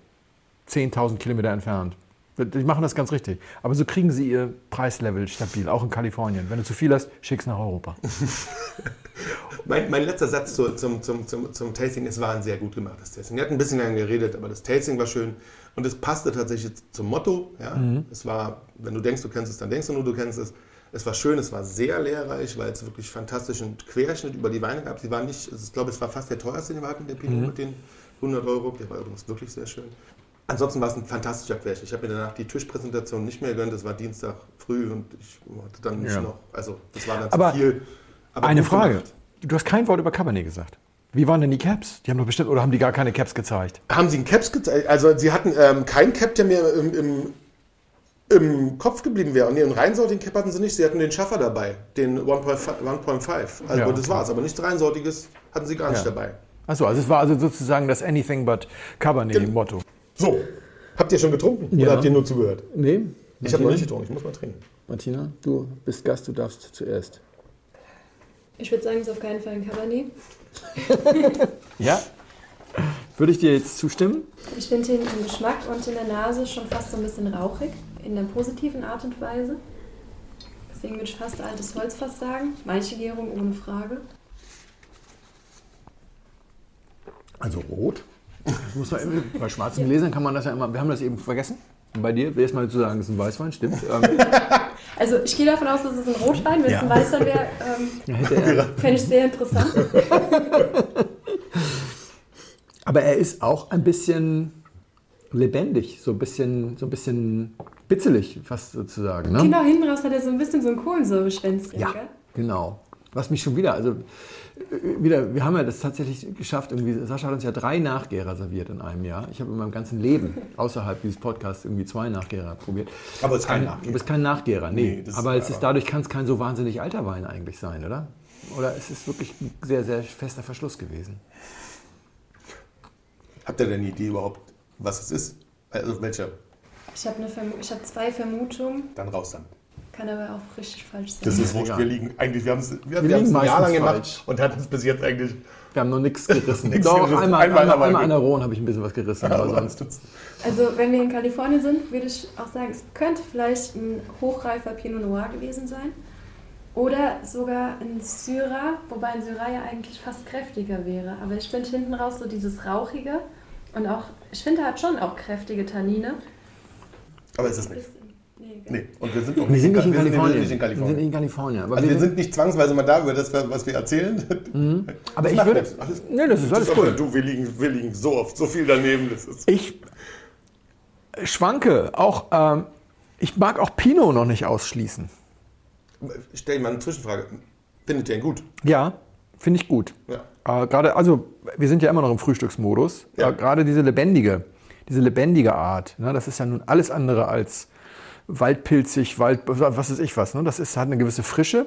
S2: 10.000 Kilometer entfernt. Die machen das ganz richtig. Aber so kriegen sie ihr Preislevel stabil, auch in Kalifornien. Wenn du zu viel hast, schick's nach Europa. <laughs>
S3: Mein, mein letzter Satz zu, zum, zum, zum, zum Tasting, es war ein sehr gut gemachtes Tasting. Wir hatten ein bisschen lange geredet, aber das Tasting war schön und es passte tatsächlich zum Motto. Ja? Es war, wenn du denkst, du kennst es, dann denkst du nur, du kennst es. Es war schön, es war sehr lehrreich, weil es wirklich fantastischen Querschnitt über die Weine gab. Sie waren nicht, ich glaube, es war fast der teuerste, den wir hatten, der Pinot mit den 100 Euro. Der war übrigens wirklich sehr schön. Ansonsten war es ein fantastischer Querschnitt. Ich habe mir danach die Tischpräsentation nicht mehr gegönnt. Das war Dienstag früh und ich hatte dann nicht
S2: Ja.
S3: noch, also das war dann
S2: Aber
S3: zu viel. Aber
S2: Eine Frage.
S3: gemacht.
S2: Du hast kein Wort über Cabernet gesagt. Wie waren denn die Caps? Die haben doch bestimmt, oder haben die gar keine Caps gezeigt?
S3: Haben Sie einen Caps gezeigt? Also Sie hatten ähm, keinen Cap, der mir im, im, im Kopf geblieben wäre. Und nee, reinsortigen Cap hatten Sie nicht. Sie hatten den Schaffer dabei, den 1.5. 1.5. Also
S2: Ja,
S3: das war's. Aber nichts reinsortiges hatten Sie gar nicht
S2: Ja.
S3: dabei.
S2: Achso, also es war also sozusagen das Anything but Cabernet-Motto.
S3: So, habt ihr schon getrunken?
S2: Ja.
S3: Oder habt ihr nur zugehört?
S2: Nee.
S3: Ich habe noch nicht getrunken. Ich muss mal trinken.
S2: Martina, du bist Gast, du darfst zuerst.
S4: Ich würde sagen, es ist auf keinen Fall ein Cabernet. <laughs>
S2: Ja? Würde ich dir jetzt zustimmen?
S4: Ich finde ihn im Geschmack und in der Nase schon fast so ein bisschen rauchig, in einer positiven Art und Weise. Deswegen würde ich fast altes Holz fast sagen. Manche Gärung ohne Frage.
S2: Also rot. Das man, immer- bei schwarzen Gläsern kann man das ja immer. Wir haben das eben vergessen. Bei dir wäre es mal zu sagen, es ist ein Weißwein, stimmt. Ähm, <laughs>
S4: Also ich gehe davon aus, dass es ein Rotwein, wenn
S2: Ja.
S4: es ein Weißwein wäre, ähm, <laughs>
S2: ja, <laughs>
S4: fände ich sehr interessant.
S2: aber er ist auch ein bisschen lebendig, so ein bisschen, so ein bisschen bitzelig, fast sozusagen. Ne?
S4: Genau, hinten raus hat er so ein bisschen so ein Kohlensäureschwänzchen,
S2: Ja,
S4: gell?
S2: genau. Was mich schon wieder, also äh, wieder, wir haben ja das tatsächlich geschafft. Irgendwie, Sascha hat uns ja drei Nachgärer serviert in einem Jahr. Ich habe in meinem ganzen Leben <laughs> außerhalb dieses Podcasts irgendwie zwei Nachgärer probiert.
S3: Aber es ist kein
S2: Ein-
S3: Nachgärer.
S2: Du bist kein Nachgärer, nee.
S3: Nee, ist
S2: Aber es ist dadurch kann es kein so wahnsinnig alter Wein eigentlich sein, oder? Oder ist es wirklich ein sehr, sehr fester Verschluss gewesen?
S3: Habt ihr denn eine Idee überhaupt, was es ist? Also welcher?
S4: Ich habe hab zwei Vermutungen,
S3: Dann raus damit.
S4: Kann aber auch richtig falsch sein.
S3: Das ist wurscht. Wir liegen eigentlich, wir haben es wir, wir haben's ein Jahr lang gemacht
S2: falsch.
S3: und hatten es bis jetzt eigentlich.
S2: Wir haben noch nichts <laughs> gerissen.
S3: Nichts
S2: Doch,
S3: gerissen.
S2: einmal,
S3: Einmal,
S2: einmal,
S3: aber
S2: einmal an der Rhone habe ich ein bisschen was gerissen, aber sonst.
S4: Also wenn wir in Kalifornien sind, würde ich auch sagen, es könnte vielleicht ein hochreifer Pinot Noir gewesen sein. Oder sogar ein Syrah, wobei ein Syrah ja eigentlich fast kräftiger wäre. Aber ich finde hinten raus so dieses Rauchige und auch, ich finde, er hat schon auch kräftige Tannine.
S3: Aber ist es nicht.
S4: Nee,
S3: Nee. Und wir sind auch
S2: Wir sind nicht in
S3: wir sind
S2: Kalifornien.
S3: nicht in
S2: Wir sind
S3: Kalifornien.
S2: in Kalifornien. Aber
S3: Also wir sind nicht zwangsweise mal da über das, was wir erzählen.
S2: aber ich
S3: macht
S2: würde.
S3: Alles-
S2: Nee, das ist alles cool.
S3: Du, wir liegen, wir liegen so oft, so viel daneben. Das ist
S2: Ich schwanke auch. Ähm, ich mag auch Pinot noch nicht ausschließen.
S3: Stell mal eine Zwischenfrage. Findet ihr ihn gut?
S2: Ja, finde ich gut.
S3: Ja.
S2: Äh, gerade, also wir sind ja immer noch im Frühstücksmodus.
S3: Ja.
S2: Äh, gerade diese lebendige, diese lebendige Art, ne, das ist ja nun alles andere als waldpilzig, Wald, was weiß ich was. Ne? Das ist, hat eine gewisse Frische.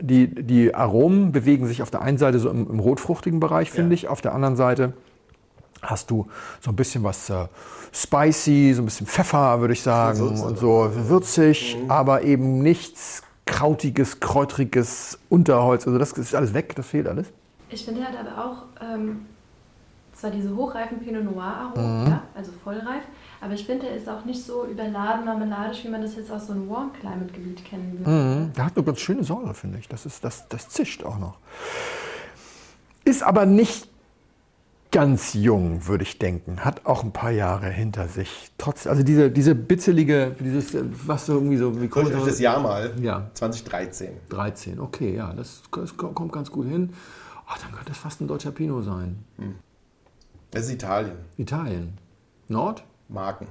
S2: Die, die Aromen bewegen sich auf der einen Seite so im, im rotfruchtigen Bereich, finde
S3: Ja.
S2: ich. Auf der anderen Seite hast du so ein bisschen was äh, spicy, so ein bisschen Pfeffer, würde ich sagen,
S3: Würze,
S2: und so würzig, aber eben nichts krautiges, kräutriges Unterholz. Also das ist alles weg, das fehlt alles.
S4: Ich finde, hat aber auch ähm, zwar diese hochreifen Pinot Noir Aromen, ja, also vollreif, aber ich finde, er ist auch nicht so überladen marmeladisch, wie man das jetzt aus so einem Warm Climate Gebiet kennen würde.
S2: Mhm. Der hat eine ganz schöne Säure, finde ich. Das, ist, das, das zischt auch noch. Ist aber nicht ganz jung, würde ich denken. Hat auch ein paar Jahre hinter sich. Trotz, also diese, diese bitzelige, dieses, äh, was so irgendwie so wie
S3: Guckt euch das Jahr mal.
S2: Ja.
S3: 2013.
S2: 13, okay, ja, das, das kommt ganz gut hin. Ach, dann könnte das fast ein deutscher Pinot sein.
S3: Das ist Italien.
S2: Italien. Nord?
S3: Marken.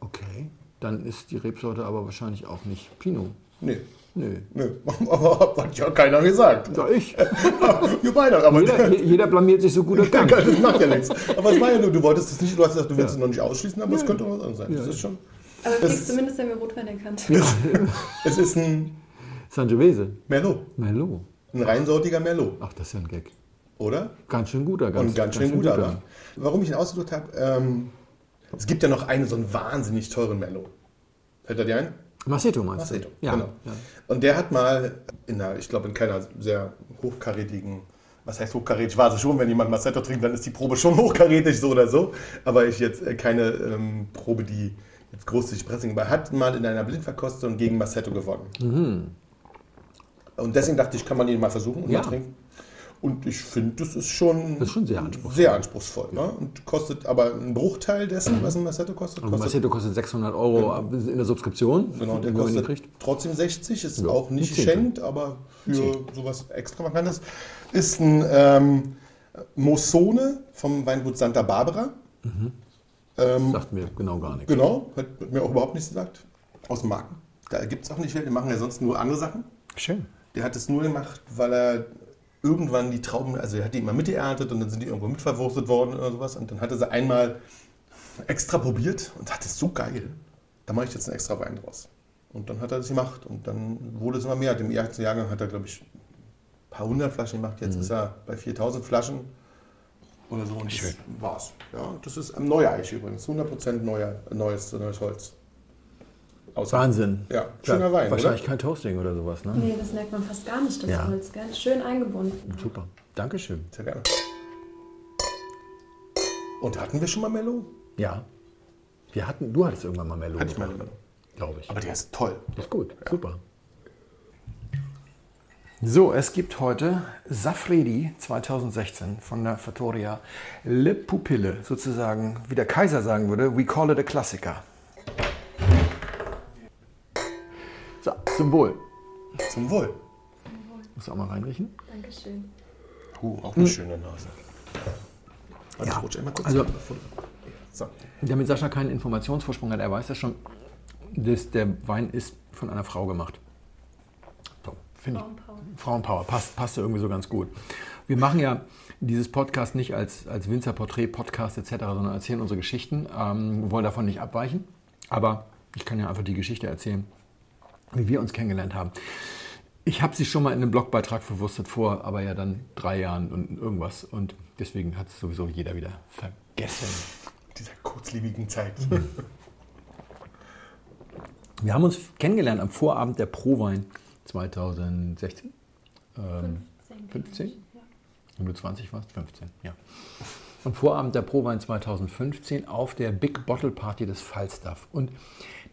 S2: Okay. Dann ist die Rebsorte aber wahrscheinlich auch nicht Pinot.
S3: Nee.
S2: Nö.
S3: Nö. Aber hat ja keiner gesagt.
S2: Ja, ich. <laughs>
S3: Wir beide. Aber
S2: Jeder, jeder blamiert sich so gut er kann. <laughs>
S3: das macht ja nichts. Aber es war ja nur, du wolltest es nicht, du hast gesagt, du willst es noch nicht ausschließen, aber es könnte auch was anderes sein. Das ist schon.
S4: Aber du kriegst zumindest wir Rotwein erkannt. <laughs>
S3: Es ist ein
S2: Sangiovese.
S3: Merlot.
S2: Merlot.
S3: Ein reinsortiger Merlot.
S2: Ach, das ist ja ein Gag.
S3: Oder?
S2: Ganz schön guter. Ganz,
S3: Und ganz schön gut, aber. Warum ich ihn ausgesucht habe, ähm, es gibt ja noch einen so einen wahnsinnig teuren Merlot. Fällt er dir ein?
S2: Maceto meinst
S3: Maceto,
S2: du? Ja.
S3: genau.
S2: ja.
S3: Und der hat mal, in einer, ich glaube in keiner sehr hochkarätigen, was heißt hochkarätig, war sie schon, wenn jemand Maceto trinkt, dann ist die Probe schon <laughs> hochkarätig, so oder so. Aber ich jetzt äh, keine ähm, Probe, die jetzt großzügig Pressing war. Hat mal in einer Blindverkostung gegen Maceto gewonnen. Und deswegen dachte ich, kann man ihn mal versuchen und
S2: Mhm. Ja.
S3: mal trinken. Und ich finde, das ist schon,
S2: Das ist schon sehr anspruchsvoll.
S3: sehr anspruchsvoll. Ne? Und kostet aber einen Bruchteil dessen, was ein Maceto kostet.
S2: Und
S3: kostet
S2: Maceto kostet 600 Euro in der Subskription.
S3: Genau, der kostet
S2: kriegt.
S3: trotzdem 60, ist
S2: Ja,
S3: auch nicht
S2: ein
S3: geschenkt, aber für sowas Extravagantes. Ist ein ähm, Mosone vom Weingut Santa Barbara. Ähm,
S2: Sagt mir genau gar nichts.
S3: genau, hat mir auch überhaupt nichts gesagt. Aus dem Marken. Da gibt es auch nicht viel, die machen ja sonst nur andere Sachen.
S2: Schön.
S3: Der hat es nur gemacht, weil er irgendwann die Trauben, also er hat die immer mitgeerntet und dann sind die irgendwo mitverwurstet worden oder sowas. Und dann hat er sie einmal extra probiert und dachte, das ist so geil. Da mache ich jetzt einen extra Wein draus. Und dann hat er das gemacht und dann wurde es immer mehr. Im ersten Jahrgang hat er, glaube ich, ein paar hundert Flaschen gemacht. Jetzt ist er bei 4000 Flaschen oder so. Und
S2: Schön.
S3: das war's. Ja, das ist am neue Eich übrigens. 100% neuer, neues, neues Holz. Außer-
S2: Wahnsinn.
S3: Ja, schöner Wein,
S2: Wahrscheinlich
S3: oder?
S2: kein Toasting oder sowas, ne?
S4: Nee, das merkt man fast gar nicht, das
S2: Ja.
S4: Holz. Gell? Schön eingebunden.
S2: Super. Dankeschön.
S3: Sehr gerne. Und hatten wir schon mal Mello?
S2: Ja. Wir hatten, du hattest irgendwann mal Merlot.
S3: Hatte ich mal Mello.
S2: Glaube ich.
S3: Aber der ist toll.
S2: Das ist gut. Super. So, es gibt heute Safredi 2016 von der Fattoria Le Pupille. Sozusagen, wie der Kaiser sagen würde, we call it a Klassiker. Zum Wohl.
S3: Zum Wohl.
S2: Muss auch mal reinriechen.
S4: Dankeschön.
S3: Uh, auch eine schöne Nase. Also
S2: Ja.
S3: rutsche einmal kurz.
S2: Also-
S3: so.
S2: Damit Sascha keinen Informationsvorsprung hat, er weiß das schon, dass der Wein ist von einer Frau gemacht. So, finde ich.
S4: Frauenpower.
S2: Frauenpower, passt, passt ja irgendwie so ganz gut. Wir machen ja dieses Podcast nicht als, als Winzerporträt, Podcast etc., sondern erzählen unsere Geschichten. Ähm, wir wollen davon nicht abweichen, aber ich kann ja einfach die Geschichte erzählen, wie wir uns kennengelernt haben. Ich habe sie schon mal in einem Blogbeitrag verwurstet vor, aber ja dann drei Jahren und irgendwas. Und deswegen hat es sowieso jeder wieder vergessen.
S3: Dieser kurzlebigen Zeit.
S2: Wir haben uns kennengelernt am Vorabend der Prowein 2016. Ähm, 15?
S4: Ja.
S2: Wenn du 20 warst? 15, ja. Am Vorabend der Prowein 2015 auf der Big Bottle Party des Falstaff. Und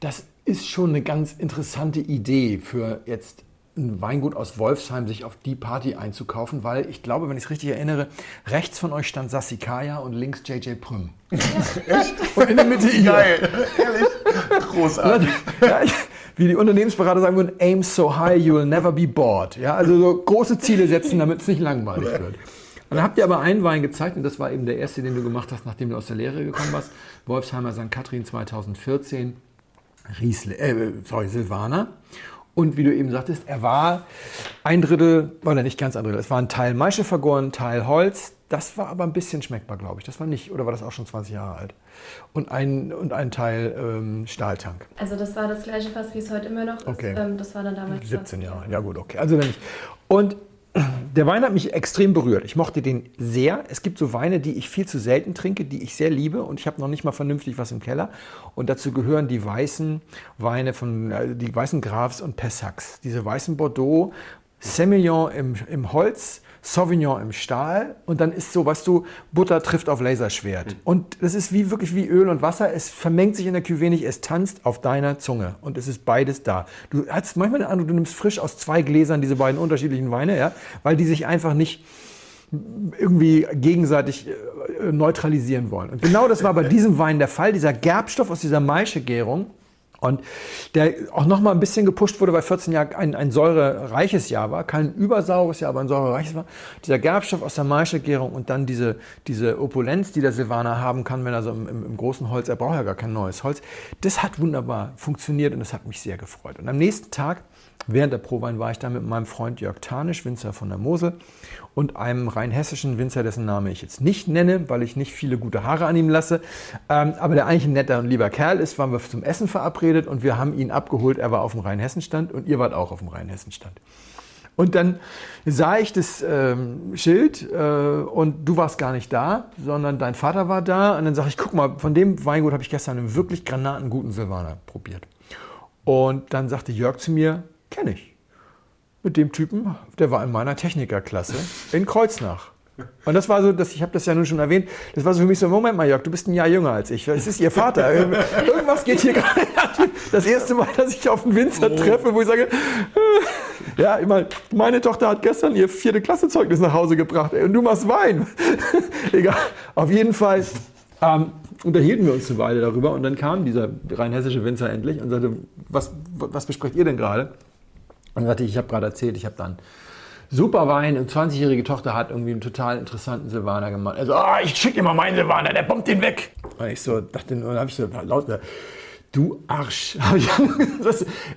S2: das ist schon eine ganz interessante Idee für jetzt ein Weingut aus Wolfsheim, sich auf die Party einzukaufen, weil ich glaube, wenn ich es richtig erinnere, rechts von euch stand Sassikaya und links JJ Prüm. <laughs> und in der Mitte ihr.
S3: Geil, ehrlich. Großartig. <laughs>
S2: Ja, ich- wie die Unternehmensberater sagen würden, aim so high, you will never be bored. Ja, also so große Ziele setzen, damit es nicht langweilig wird. Und dann habt ihr aber einen Wein gezeigt, und das war eben der erste, den du gemacht hast, nachdem du aus der Lehre gekommen warst. Wolfsheimer St. Kathrin 2014. Riesle, äh, sorry, Silvaner. Und wie du eben sagtest, er war ein Drittel, oder nicht ganz ein Drittel, es war ein Teil Maische vergoren, ein Teil Holz. Das war aber ein bisschen schmeckbar, glaube ich. Das war nicht, oder war das auch schon 20 Jahre alt? Und ein, und ein Teil ähm, Stahltank.
S4: Also das war das gleiche Fass, wie es heute immer noch ist.
S2: Okay.
S4: Ähm, das war dann damals
S2: 17 Jahre. Ja gut, okay. Also wenn ich und <clears throat> der Wein hat mich extrem berührt. Ich mochte den sehr. Es gibt so Weine, die ich viel zu selten trinke, die ich sehr liebe und ich habe noch nicht mal vernünftig was im Keller. Und dazu gehören die weißen Weine von äh, die weißen Grafs und Pessacs. Diese weißen Bordeaux, Semillon im, im Holz, Sauvignon im Stahl und dann ist so, weißt du, Butter trifft auf Laserschwert. Und das ist wie wirklich wie Öl und Wasser. Es vermengt sich in der Cuvée nicht, es tanzt auf deiner Zunge und es ist beides da. Du hast manchmal den Eindruck, du nimmst frisch aus zwei Gläsern diese beiden unterschiedlichen Weine, ja, weil die sich einfach nicht irgendwie gegenseitig äh, neutralisieren wollen. Und genau das war bei diesem Wein der Fall. Dieser Gerbstoff aus dieser Maische-Gärung und der auch noch mal ein bisschen gepusht wurde, weil 14 Jahre ein, ein säurereiches Jahr war, kein übersaures Jahr, aber ein säurereiches war. Dieser Gerbstoff aus der Maische-Gärung und dann diese, diese Opulenz, die der Silvaner haben kann, wenn er so im, im, im großen Holz, er braucht ja gar kein neues Holz, das hat wunderbar funktioniert und das hat mich sehr gefreut. Und am nächsten Tag Während der Prowein war ich da mit meinem Freund Jörg Tarnisch, Winzer von der Mosel, und einem rheinhessischen Winzer, dessen Name ich jetzt nicht nenne, weil ich nicht viele gute Haare an ihm lasse. Ähm, aber der eigentlich ein netter und lieber Kerl ist, waren wir zum Essen verabredet und wir haben ihn abgeholt. Er war auf dem Rheinhessenstand und ihr wart auch auf dem Rheinhessenstand. Und dann sah ich das ähm, Schild äh, und du warst gar nicht da, sondern dein Vater war da. Und dann sage ich, guck mal, von dem Weingut habe ich gestern einen wirklich granatenguten Silvaner probiert. Und dann sagte Jörg zu mir, kenne ich. Mit dem Typen, der war in meiner Technikerklasse in Kreuznach. Und das war so, dass ich habe das ja nun schon erwähnt, das war so für mich so, Moment mal, Jörg, du bist ein Jahr jünger als ich. Das ist Ihr Vater. <laughs> Irgendwas geht hier gerade. Das erste Mal, dass ich auf einen Winzer treffe, wo ich sage, äh, ja, ich meine, meine Tochter hat gestern ihr vierte Klassezeugnis nach Hause gebracht und du machst Wein. <laughs> Egal. Auf jeden Fall ähm, unterhielten wir uns eine Weile darüber und dann kam dieser rheinhessische Winzer endlich und sagte, was, was besprecht ihr denn gerade? Und dann sagte ich, ich habe gerade erzählt, ich habe dann super Wein und 20-jährige Tochter hat irgendwie einen total interessanten Silvaner gemacht. Also, ah, ich schicke dir mal meinen Silvaner, der bombt den weg. Und ich so dachte, und dann habe ich so laut gesagt, du Arsch. <laughs>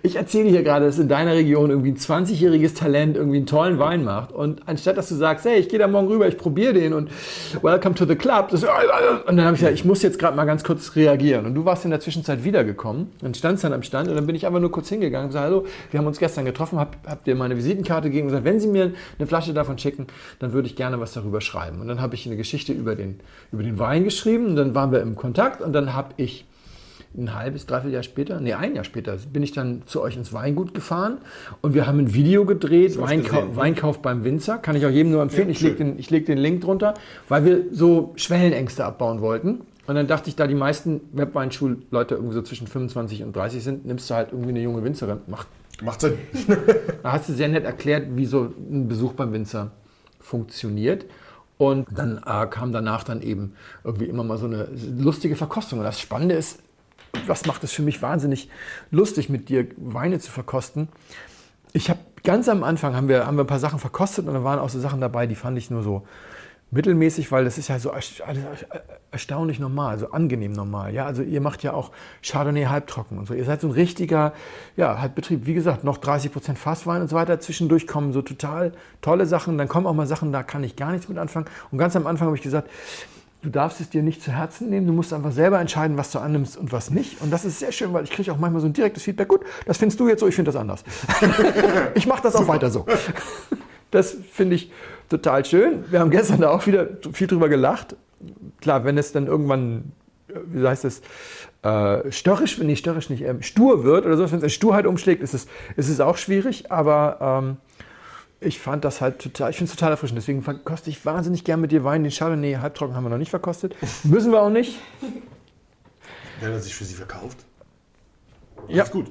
S2: Ich erzähle hier gerade, dass in deiner Region irgendwie ein 20-jähriges Talent irgendwie einen tollen Wein macht. Und anstatt dass du sagst, hey, ich gehe da morgen rüber, ich probiere den und welcome to the club. Das, und dann habe ich gesagt, ich muss jetzt gerade mal ganz kurz reagieren. Und du warst in der Zwischenzeit wiedergekommen und standst dann am Stand und dann bin ich einfach nur kurz hingegangen und gesagt, hallo, wir haben uns gestern getroffen, hab, habt ihr meine Visitenkarte gegeben und gesagt, wenn Sie mir eine Flasche davon schicken, dann würde ich gerne was darüber schreiben. Und dann habe ich eine Geschichte über den, über den Wein geschrieben und dann waren wir im Kontakt und dann habe ich ein halbes, dreiviertel Jahr später, nee, ein Jahr später, bin ich dann zu euch ins Weingut gefahren und wir haben ein Video gedreht, Weinkau
S3: gesehen, ne?
S2: Weinkauf beim Winzer. Kann ich auch jedem nur empfehlen.
S3: Ja,
S2: ich lege den, ich leg den Link drunter, weil wir so Schwellenängste abbauen wollten. Und dann dachte ich, da die meisten Webweinschulleute irgendwie so zwischen 25 und 30 sind, nimmst du halt irgendwie eine junge Winzerin. Macht
S3: Macht Sinn. <laughs>
S2: da hast du sehr nett erklärt, wie so ein Besuch beim Winzer funktioniert. Und dann äh, kam danach dann eben irgendwie immer mal so eine lustige Verkostung. Und das Spannende ist, was macht es für mich wahnsinnig lustig, mit dir Weine zu verkosten. Ich habe ganz am Anfang haben wir, haben wir ein paar Sachen verkostet und da waren auch so Sachen dabei, die fand ich nur so mittelmäßig, weil das ist ja so alles erstaunlich normal, so angenehm normal. Ja, also ihr macht ja auch Chardonnay halbtrocken und so. Ihr seid so ein richtiger, ja, halt Betrieb. Wie gesagt, noch 30 Prozent Fasswein und so weiter. Zwischendurch kommen so total tolle Sachen. Dann kommen auch mal Sachen, da kann ich gar nichts mit anfangen. Und ganz am Anfang habe ich gesagt, du darfst es dir nicht zu Herzen nehmen, du musst einfach selber entscheiden, was du annimmst und was nicht. Und das ist sehr schön, weil ich kriege auch manchmal so ein direktes Feedback. Gut, das findest du jetzt so, ich finde das anders. <laughs> ich mache das auch weiter so. Das finde ich total schön. Wir haben gestern da auch wieder viel drüber gelacht. Klar, wenn es dann irgendwann, wie heißt es, äh, störrisch, nee, störrisch nicht, äh, stur wird oder so, wenn es in Sturheit umschlägt, ist es, ist es auch schwierig, aber ähm, ich fand das halt total, ich finde es total erfrischend. Deswegen verkoste ich wahnsinnig gern mit dir Wein. Den Chardonnay halbtrocken haben wir noch nicht verkostet. <laughs> Müssen wir auch nicht.
S3: Wenn er sich für sie verkauft.
S2: Ja.
S3: Ist gut.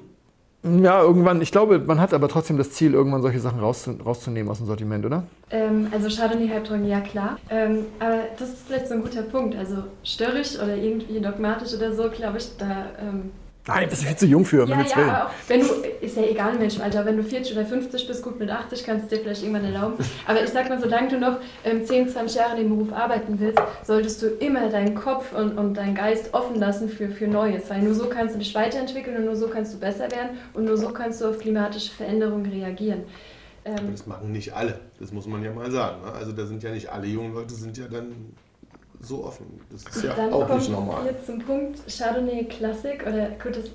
S2: Ja, irgendwann, ich glaube, man hat aber trotzdem das Ziel, irgendwann solche Sachen rauszu, rauszunehmen aus dem Sortiment, oder?
S4: Ähm, also Chardonnay halbtrocken, ja klar. Ähm, aber das ist vielleicht so ein guter Punkt. Also störrisch oder irgendwie dogmatisch oder so, glaube ich, da ähm,
S2: Nein, bist du viel zu jung für,
S4: Ja,
S2: Himmels
S4: ja,
S2: Willen.
S4: auch, wenn du, ist ja egal, Mensch, Alter, wenn du 40 oder 50 bist, gut mit 80 kannst du dir vielleicht irgendwann erlauben. Aber ich sag mal, solange du noch ähm, 10, 20 Jahre in dem Beruf arbeiten willst, solltest du immer deinen Kopf und, und deinen Geist offen lassen für, für Neues. Weil nur so kannst du dich weiterentwickeln und nur so kannst du besser werden und nur so kannst du auf klimatische Veränderungen reagieren.
S3: Aber
S4: Ähm,
S3: das machen nicht alle. Das muss man ja mal sagen. ne? Also da sind ja nicht alle jungen Leute sind ja dann so offen. Das ist ja
S4: dann
S3: auch
S4: kommt
S3: nicht normal.
S4: jetzt zum Punkt Chardonnay Klassik oder gut, das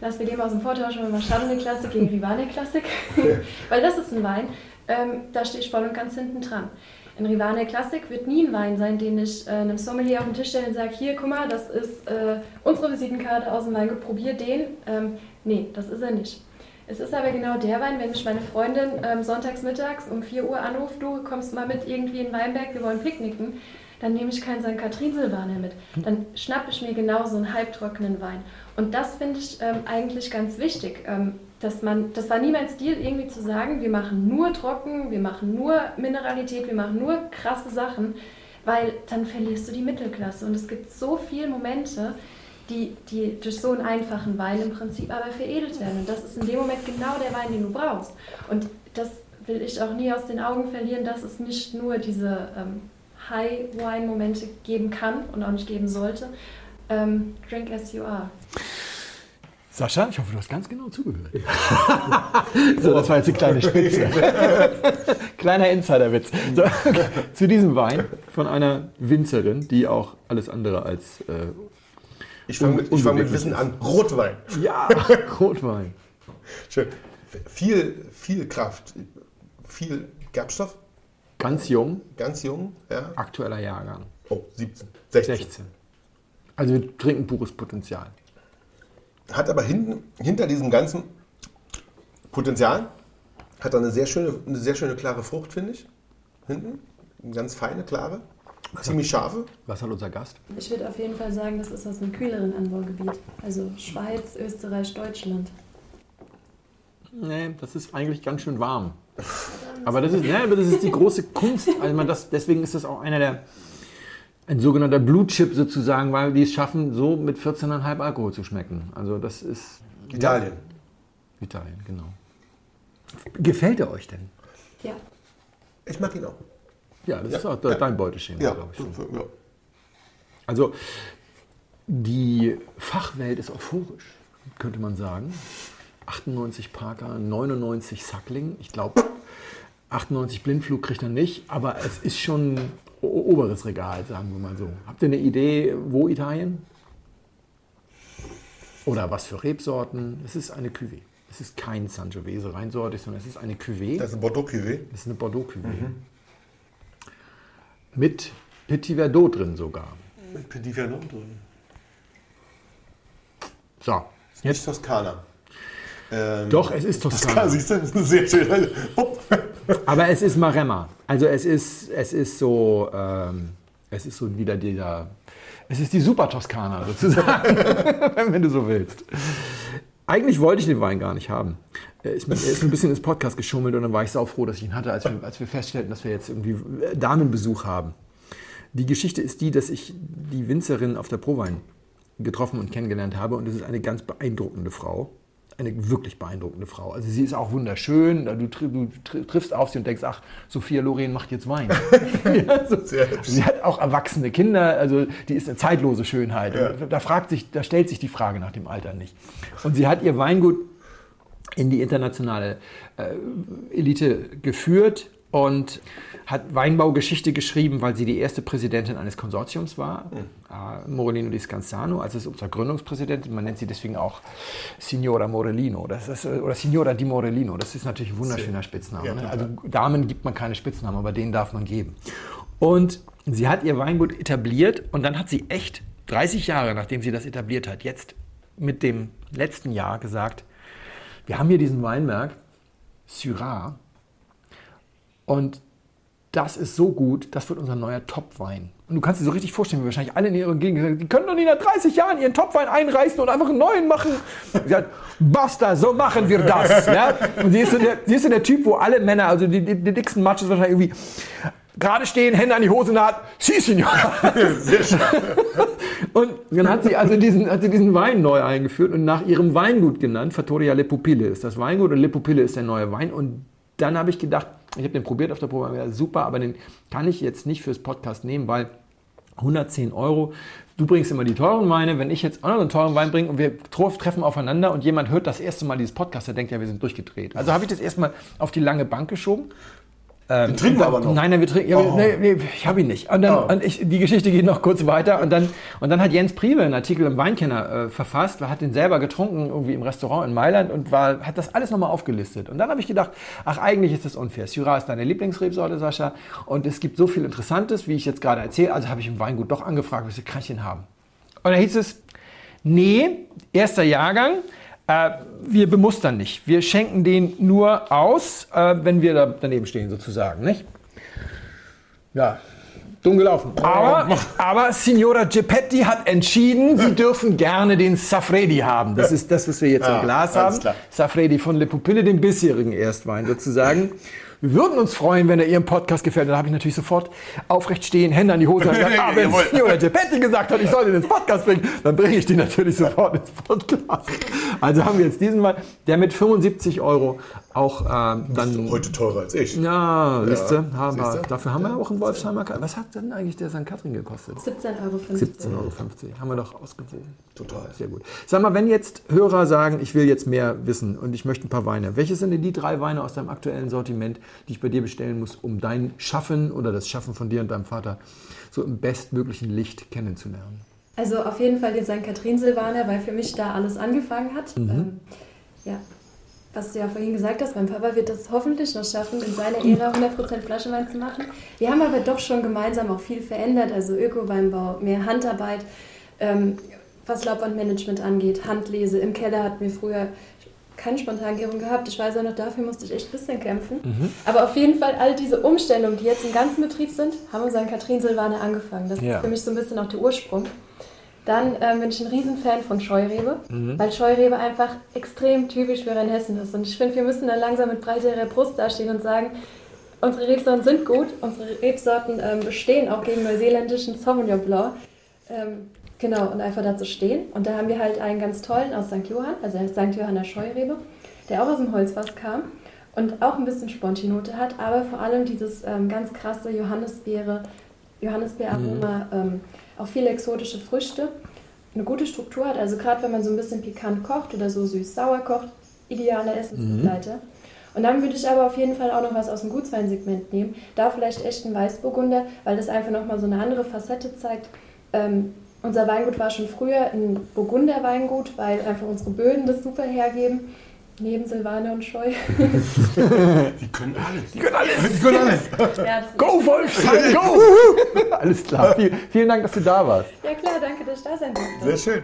S4: lassen wir den mal aus dem Vortausch mal Chardonnay Klassik gegen Rivane Klassik, <laughs> weil das ist ein Wein, ähm, da stehe ich voll und ganz hinten dran. Ein Rivane Klassik wird nie ein Wein sein, den ich äh, einem Sommelier auf den Tisch stelle und sage, hier, guck mal, das ist äh, unsere Visitenkarte aus dem Weingut, probier den. Ähm, nee, das ist er nicht. Es ist aber genau der Wein, wenn mich meine Freundin ähm, sonntags mittags um 4 Uhr anruft, du kommst mal mit irgendwie in Weinberg, wir wollen picknicken, dann nehme ich keinen St. Katrin Silvaner mit. Dann schnappe ich mir genau so einen halbtrockenen Wein. Und das finde ich ähm, eigentlich ganz wichtig, ähm, dass man, das war nie mein Stil, irgendwie zu sagen, wir machen nur trocken, wir machen nur Mineralität, wir machen nur krasse Sachen, weil dann verlierst du die Mittelklasse. Und es gibt so viele Momente, die, die durch so einen einfachen Wein im Prinzip aber veredelt werden. Und das ist in dem Moment genau der Wein, den du brauchst. Und das will ich auch nie aus den Augen verlieren, dass es nicht nur diese ähm, High-Wine-Momente geben kann und auch nicht geben sollte. Ähm, drink as you are.
S2: Sascha, ich hoffe, du hast ganz genau zugehört. <laughs> so, das war jetzt eine kleine Spitze. <laughs> Kleiner Insiderwitz. So, okay. <laughs> Zu diesem Wein von einer Winzerin, die auch alles andere als äh,
S3: Ich fange mit, fang mit Wissen
S2: ist.
S3: an. Rotwein.
S2: ja, Rotwein.
S3: Schön. Viel, viel Kraft. Viel Gerbstoff.
S2: Ganz jung,
S3: Ganz jung. Ja.
S2: aktueller Jahrgang.
S3: Oh, 17. 16.
S2: 16. Also wir trinken pures Potenzial.
S3: Hat aber hinten, hinter diesem ganzen Potenzial, hat er eine sehr schöne, eine sehr schöne klare Frucht, finde ich. Hinten. Eine ganz feine, klare. Ziemlich scharfe.
S2: Was hat unser Gast?
S4: Ich würde auf jeden Fall sagen, das ist aus einem kühleren Anbaugebiet. Also Schweiz, Österreich, Deutschland.
S2: Nee, das ist eigentlich ganz schön warm. Aber das ist, nee, aber das ist die große Kunst. Also man das, deswegen ist das auch einer der, ein sogenannter Blue Chip sozusagen, weil die es schaffen, so mit 14,5 Alkohol zu schmecken. Also das ist...
S3: Italien.
S2: Ja, Italien, genau. Gefällt er euch denn?
S4: Ja.
S3: Ich mag ihn auch.
S2: Ja, das
S3: Ja,
S2: ist auch
S3: ja.
S2: dein Beuteschema,
S3: Ja,
S2: glaube ich.
S3: ja.
S2: Also die Fachwelt ist euphorisch, könnte man sagen. 98 Parker, 99 Suckling. Ich glaube, 98 Blindflug kriegt er nicht, aber es ist schon oberes Regal, sagen wir mal so. Habt ihr eine Idee, wo Italien? Oder was für Rebsorten? Es ist eine Cuvée. Es ist kein Sangiovese reinsortig, sondern es ist eine Cuvée.
S3: Das ist ein Bordeaux Cuvée.
S2: Das ist eine Bordeaux Cuvée. Mit Petit Verdot drin sogar.
S3: Mit Petit Verdot drin.
S2: So,
S3: Jetzt nicht Toskana. Ähm,
S2: Doch, es ist
S3: Toskana,
S2: Toskana. <laughs>
S3: siehst du? Das ist eine sehr schöne. <laughs>
S2: Aber es ist Maremma. Also es ist, es ist so, ähm, es ist so wieder dieser, es ist die Super Toskana sozusagen, <laughs> wenn du so willst. Eigentlich wollte ich den Wein gar nicht haben. Er ist, er ist ein bisschen ins Podcast geschummelt und dann war ich saufroh, dass ich ihn hatte, als wir, als wir feststellten, dass wir jetzt irgendwie äh, Damenbesuch haben. Die Geschichte ist die, dass ich die Winzerin auf der Prowein getroffen und kennengelernt habe und es ist eine ganz beeindruckende Frau. Eine wirklich beeindruckende Frau. Also sie ist auch wunderschön. Du, du tri- triffst auf sie und denkst, ach, Sophia Loren macht jetzt Wein. <laughs> ja, so. Sie hat auch erwachsene Kinder, also die ist eine zeitlose Schönheit.
S3: Ja.
S2: Da fragt sich, da stellt sich die Frage nach dem Alter nicht. Und sie hat ihr Weingut in die internationale äh, Elite geführt und hat Weinbaugeschichte geschrieben, weil sie die erste Präsidentin eines Konsortiums war, äh, Morellino di Scanzano, also ist unser Gründungspräsidentin. Man nennt sie deswegen auch Signora Morellino das ist, äh, oder Signora di Morellino. Das ist natürlich ein wunderschöner Spitzname.
S3: Ja,
S2: ne? Also Damen gibt man keine Spitznamen, aber den darf man geben. Und sie hat ihr Weingut etabliert und dann hat sie echt 30 Jahre, nachdem sie das etabliert hat, jetzt mit dem letzten Jahr gesagt, wir haben hier diesen Weinberg, Syrah, und das ist so gut, das wird unser neuer Topwein. Und du kannst dir so richtig vorstellen, wie wahrscheinlich alle in ihrer Gegend sagen, die können doch nicht nach 30 Jahren ihren Topwein einreißen und einfach einen neuen machen. Sie hat, basta, so machen wir das. Ja? Und sie ist, so der, sie ist so der Typ, wo alle Männer, also die, die, die dicksten Matches wahrscheinlich irgendwie gerade stehen, Hände an die Hose naht, si, signor. <laughs> Und dann hat sie also diesen, hat sie diesen Wein neu eingeführt und nach ihrem Weingut genannt. Fattoria Le Pupille ist das Weingut und Le Pupille ist der neue Wein. Und dann habe ich gedacht, ich habe den probiert auf der Probe, super, aber den kann ich jetzt nicht fürs Podcast nehmen, weil 110 Euro. Du bringst immer die teuren Weine. Wenn ich jetzt auch noch einen teuren Wein bringe und wir treffen aufeinander und jemand hört das erste Mal dieses Podcast, der denkt ja, wir sind durchgedreht. Also habe ich das erstmal auf die lange Bank geschoben.
S3: Den trinken wir aber noch.
S2: Nein, nein, wir trinken. Ja,
S3: Oh.
S2: nee, nee, ich habe ihn nicht. Und dann,
S3: Oh.
S2: und ich, die Geschichte geht noch kurz weiter. Und dann, und dann hat Jens Priebe einen Artikel im Weinkenner äh, verfasst, hat den selber getrunken, irgendwie im Restaurant in Mailand und war, hat das alles nochmal aufgelistet. Und dann habe ich gedacht, ach, eigentlich ist das unfair. Syrah ist deine Lieblingsrebsorte, Sascha. Und es gibt so viel Interessantes, wie ich jetzt gerade erzähle. Also habe ich im Weingut doch angefragt, was kann ich denn haben? Und da hieß es, nee, erster Jahrgang. Äh, wir bemustern nicht. Wir schenken den nur aus, äh, wenn wir da daneben stehen, sozusagen. Nicht? Ja, dumm gelaufen. Aber, aber Signora Geppetti hat entschieden, sie dürfen gerne den Safredi haben. Das ist das, was wir jetzt
S3: Ah,
S2: im Glas haben.
S3: klar.
S2: Safredi von Le Pupille, dem bisherigen Erstwein sozusagen. Wir würden uns freuen, wenn er Ihrem Podcast gefällt. Da habe ich natürlich sofort aufrecht stehen, Hände an die Hose und <laughs> gesagt, ah, wenn. Signora Geppetti gesagt hat, ich soll den ins Podcast bringen, dann bringe ich den natürlich sofort ins Podcast. Also haben wir jetzt diesen Mal, der mit 75 Euro auch ähm, dann
S3: Heute teurer als ich.
S2: ja, Liste haben wir. Dafür haben wir auch einen Wolfsheimer Was hat denn eigentlich der St. Katrin gekostet?
S4: 17,50 Euro.
S2: 17,50 Euro. Haben wir doch ausgewogen.
S3: Total.
S2: Sehr gut. Sag mal, wenn jetzt Hörer sagen, ich will jetzt mehr wissen und ich möchte ein paar Weine, welche sind denn die drei Weine aus deinem aktuellen Sortiment, die ich bei dir bestellen muss, um dein Schaffen oder das Schaffen von dir und deinem Vater so im bestmöglichen Licht kennenzulernen?
S4: Also auf jeden Fall den St. Katrin Silvaner, weil für mich da alles angefangen hat. Ähm, ja, was du ja vorhin gesagt hast, mein Papa wird das hoffentlich noch schaffen, in seiner Ära 100% Flaschenwein zu machen. Wir haben aber doch schon gemeinsam auch viel verändert, also Öko-Weinbau, mehr Handarbeit, ähm, was Laubbandmanagement angeht, Handlese. Im Keller hatten wir früher keine Spontangärung gehabt. Ich weiß auch noch, dafür musste ich echt ein bisschen kämpfen. Aber auf jeden Fall all diese Umstellungen, die jetzt im ganzen Betrieb sind, haben wir St. Katrin Silvaner angefangen. Das
S2: Ja.
S4: ist für mich so ein bisschen auch der Ursprung. Dann ähm, bin ich ein Riesenfan von Scheurebe,
S2: Mhm.
S4: weil Scheurebe einfach extrem typisch für Rheinhessen ist. Und ich finde, wir müssen da langsam mit breiterer Brust dastehen und sagen, unsere Rebsorten sind gut, unsere Rebsorten ähm, bestehen auch gegen neuseeländischen Sauvignon Blanc. Ähm, genau, und einfach dazu stehen. Und da haben wir halt einen ganz tollen aus St. Johann, also der St. Johanner Scheurebe, der auch aus dem Holzfass kam und auch ein bisschen Spontinote hat, aber vor allem dieses ähm, ganz krasse Johannisbeere, Johannisbeeraroma, ähm, auch viele exotische Früchte, eine gute Struktur hat. Also gerade wenn man so ein bisschen pikant kocht oder so süß-sauer kocht, idealer Essensbegleiter. Und dann würde ich aber auf jeden Fall auch noch was aus dem Gutsweinsegment nehmen. Da vielleicht echt ein Weißburgunder, weil das einfach nochmal so eine andere Facette zeigt. Ähm, unser Weingut war schon früher ein Burgunder-Weingut, weil einfach unsere Böden das super hergeben. Neben Silvaner und Scheu. <laughs>
S3: Die können alles. Die können alles. Die können alles.
S4: ja,
S2: Go, Wolfsheim, go! <laughs> Alles klar. Viel, vielen Dank, dass du da warst.
S4: ja klar, danke, dass ich da sein durfte.
S3: Sehr schön.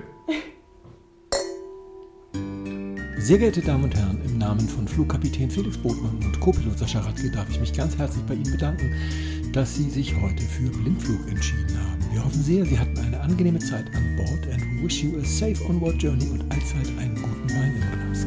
S5: Sehr geehrte Damen und Herren, im Namen von Flugkapitän Felix Botmann und Co-Pilot Sascha Radke darf ich mich ganz herzlich bei Ihnen bedanken, dass Sie sich heute für Blindflug entschieden haben. Wir hoffen sehr, Sie hatten eine angenehme Zeit an Bord and wish you a safe onward journey und allzeit einen guten Wein im Glas.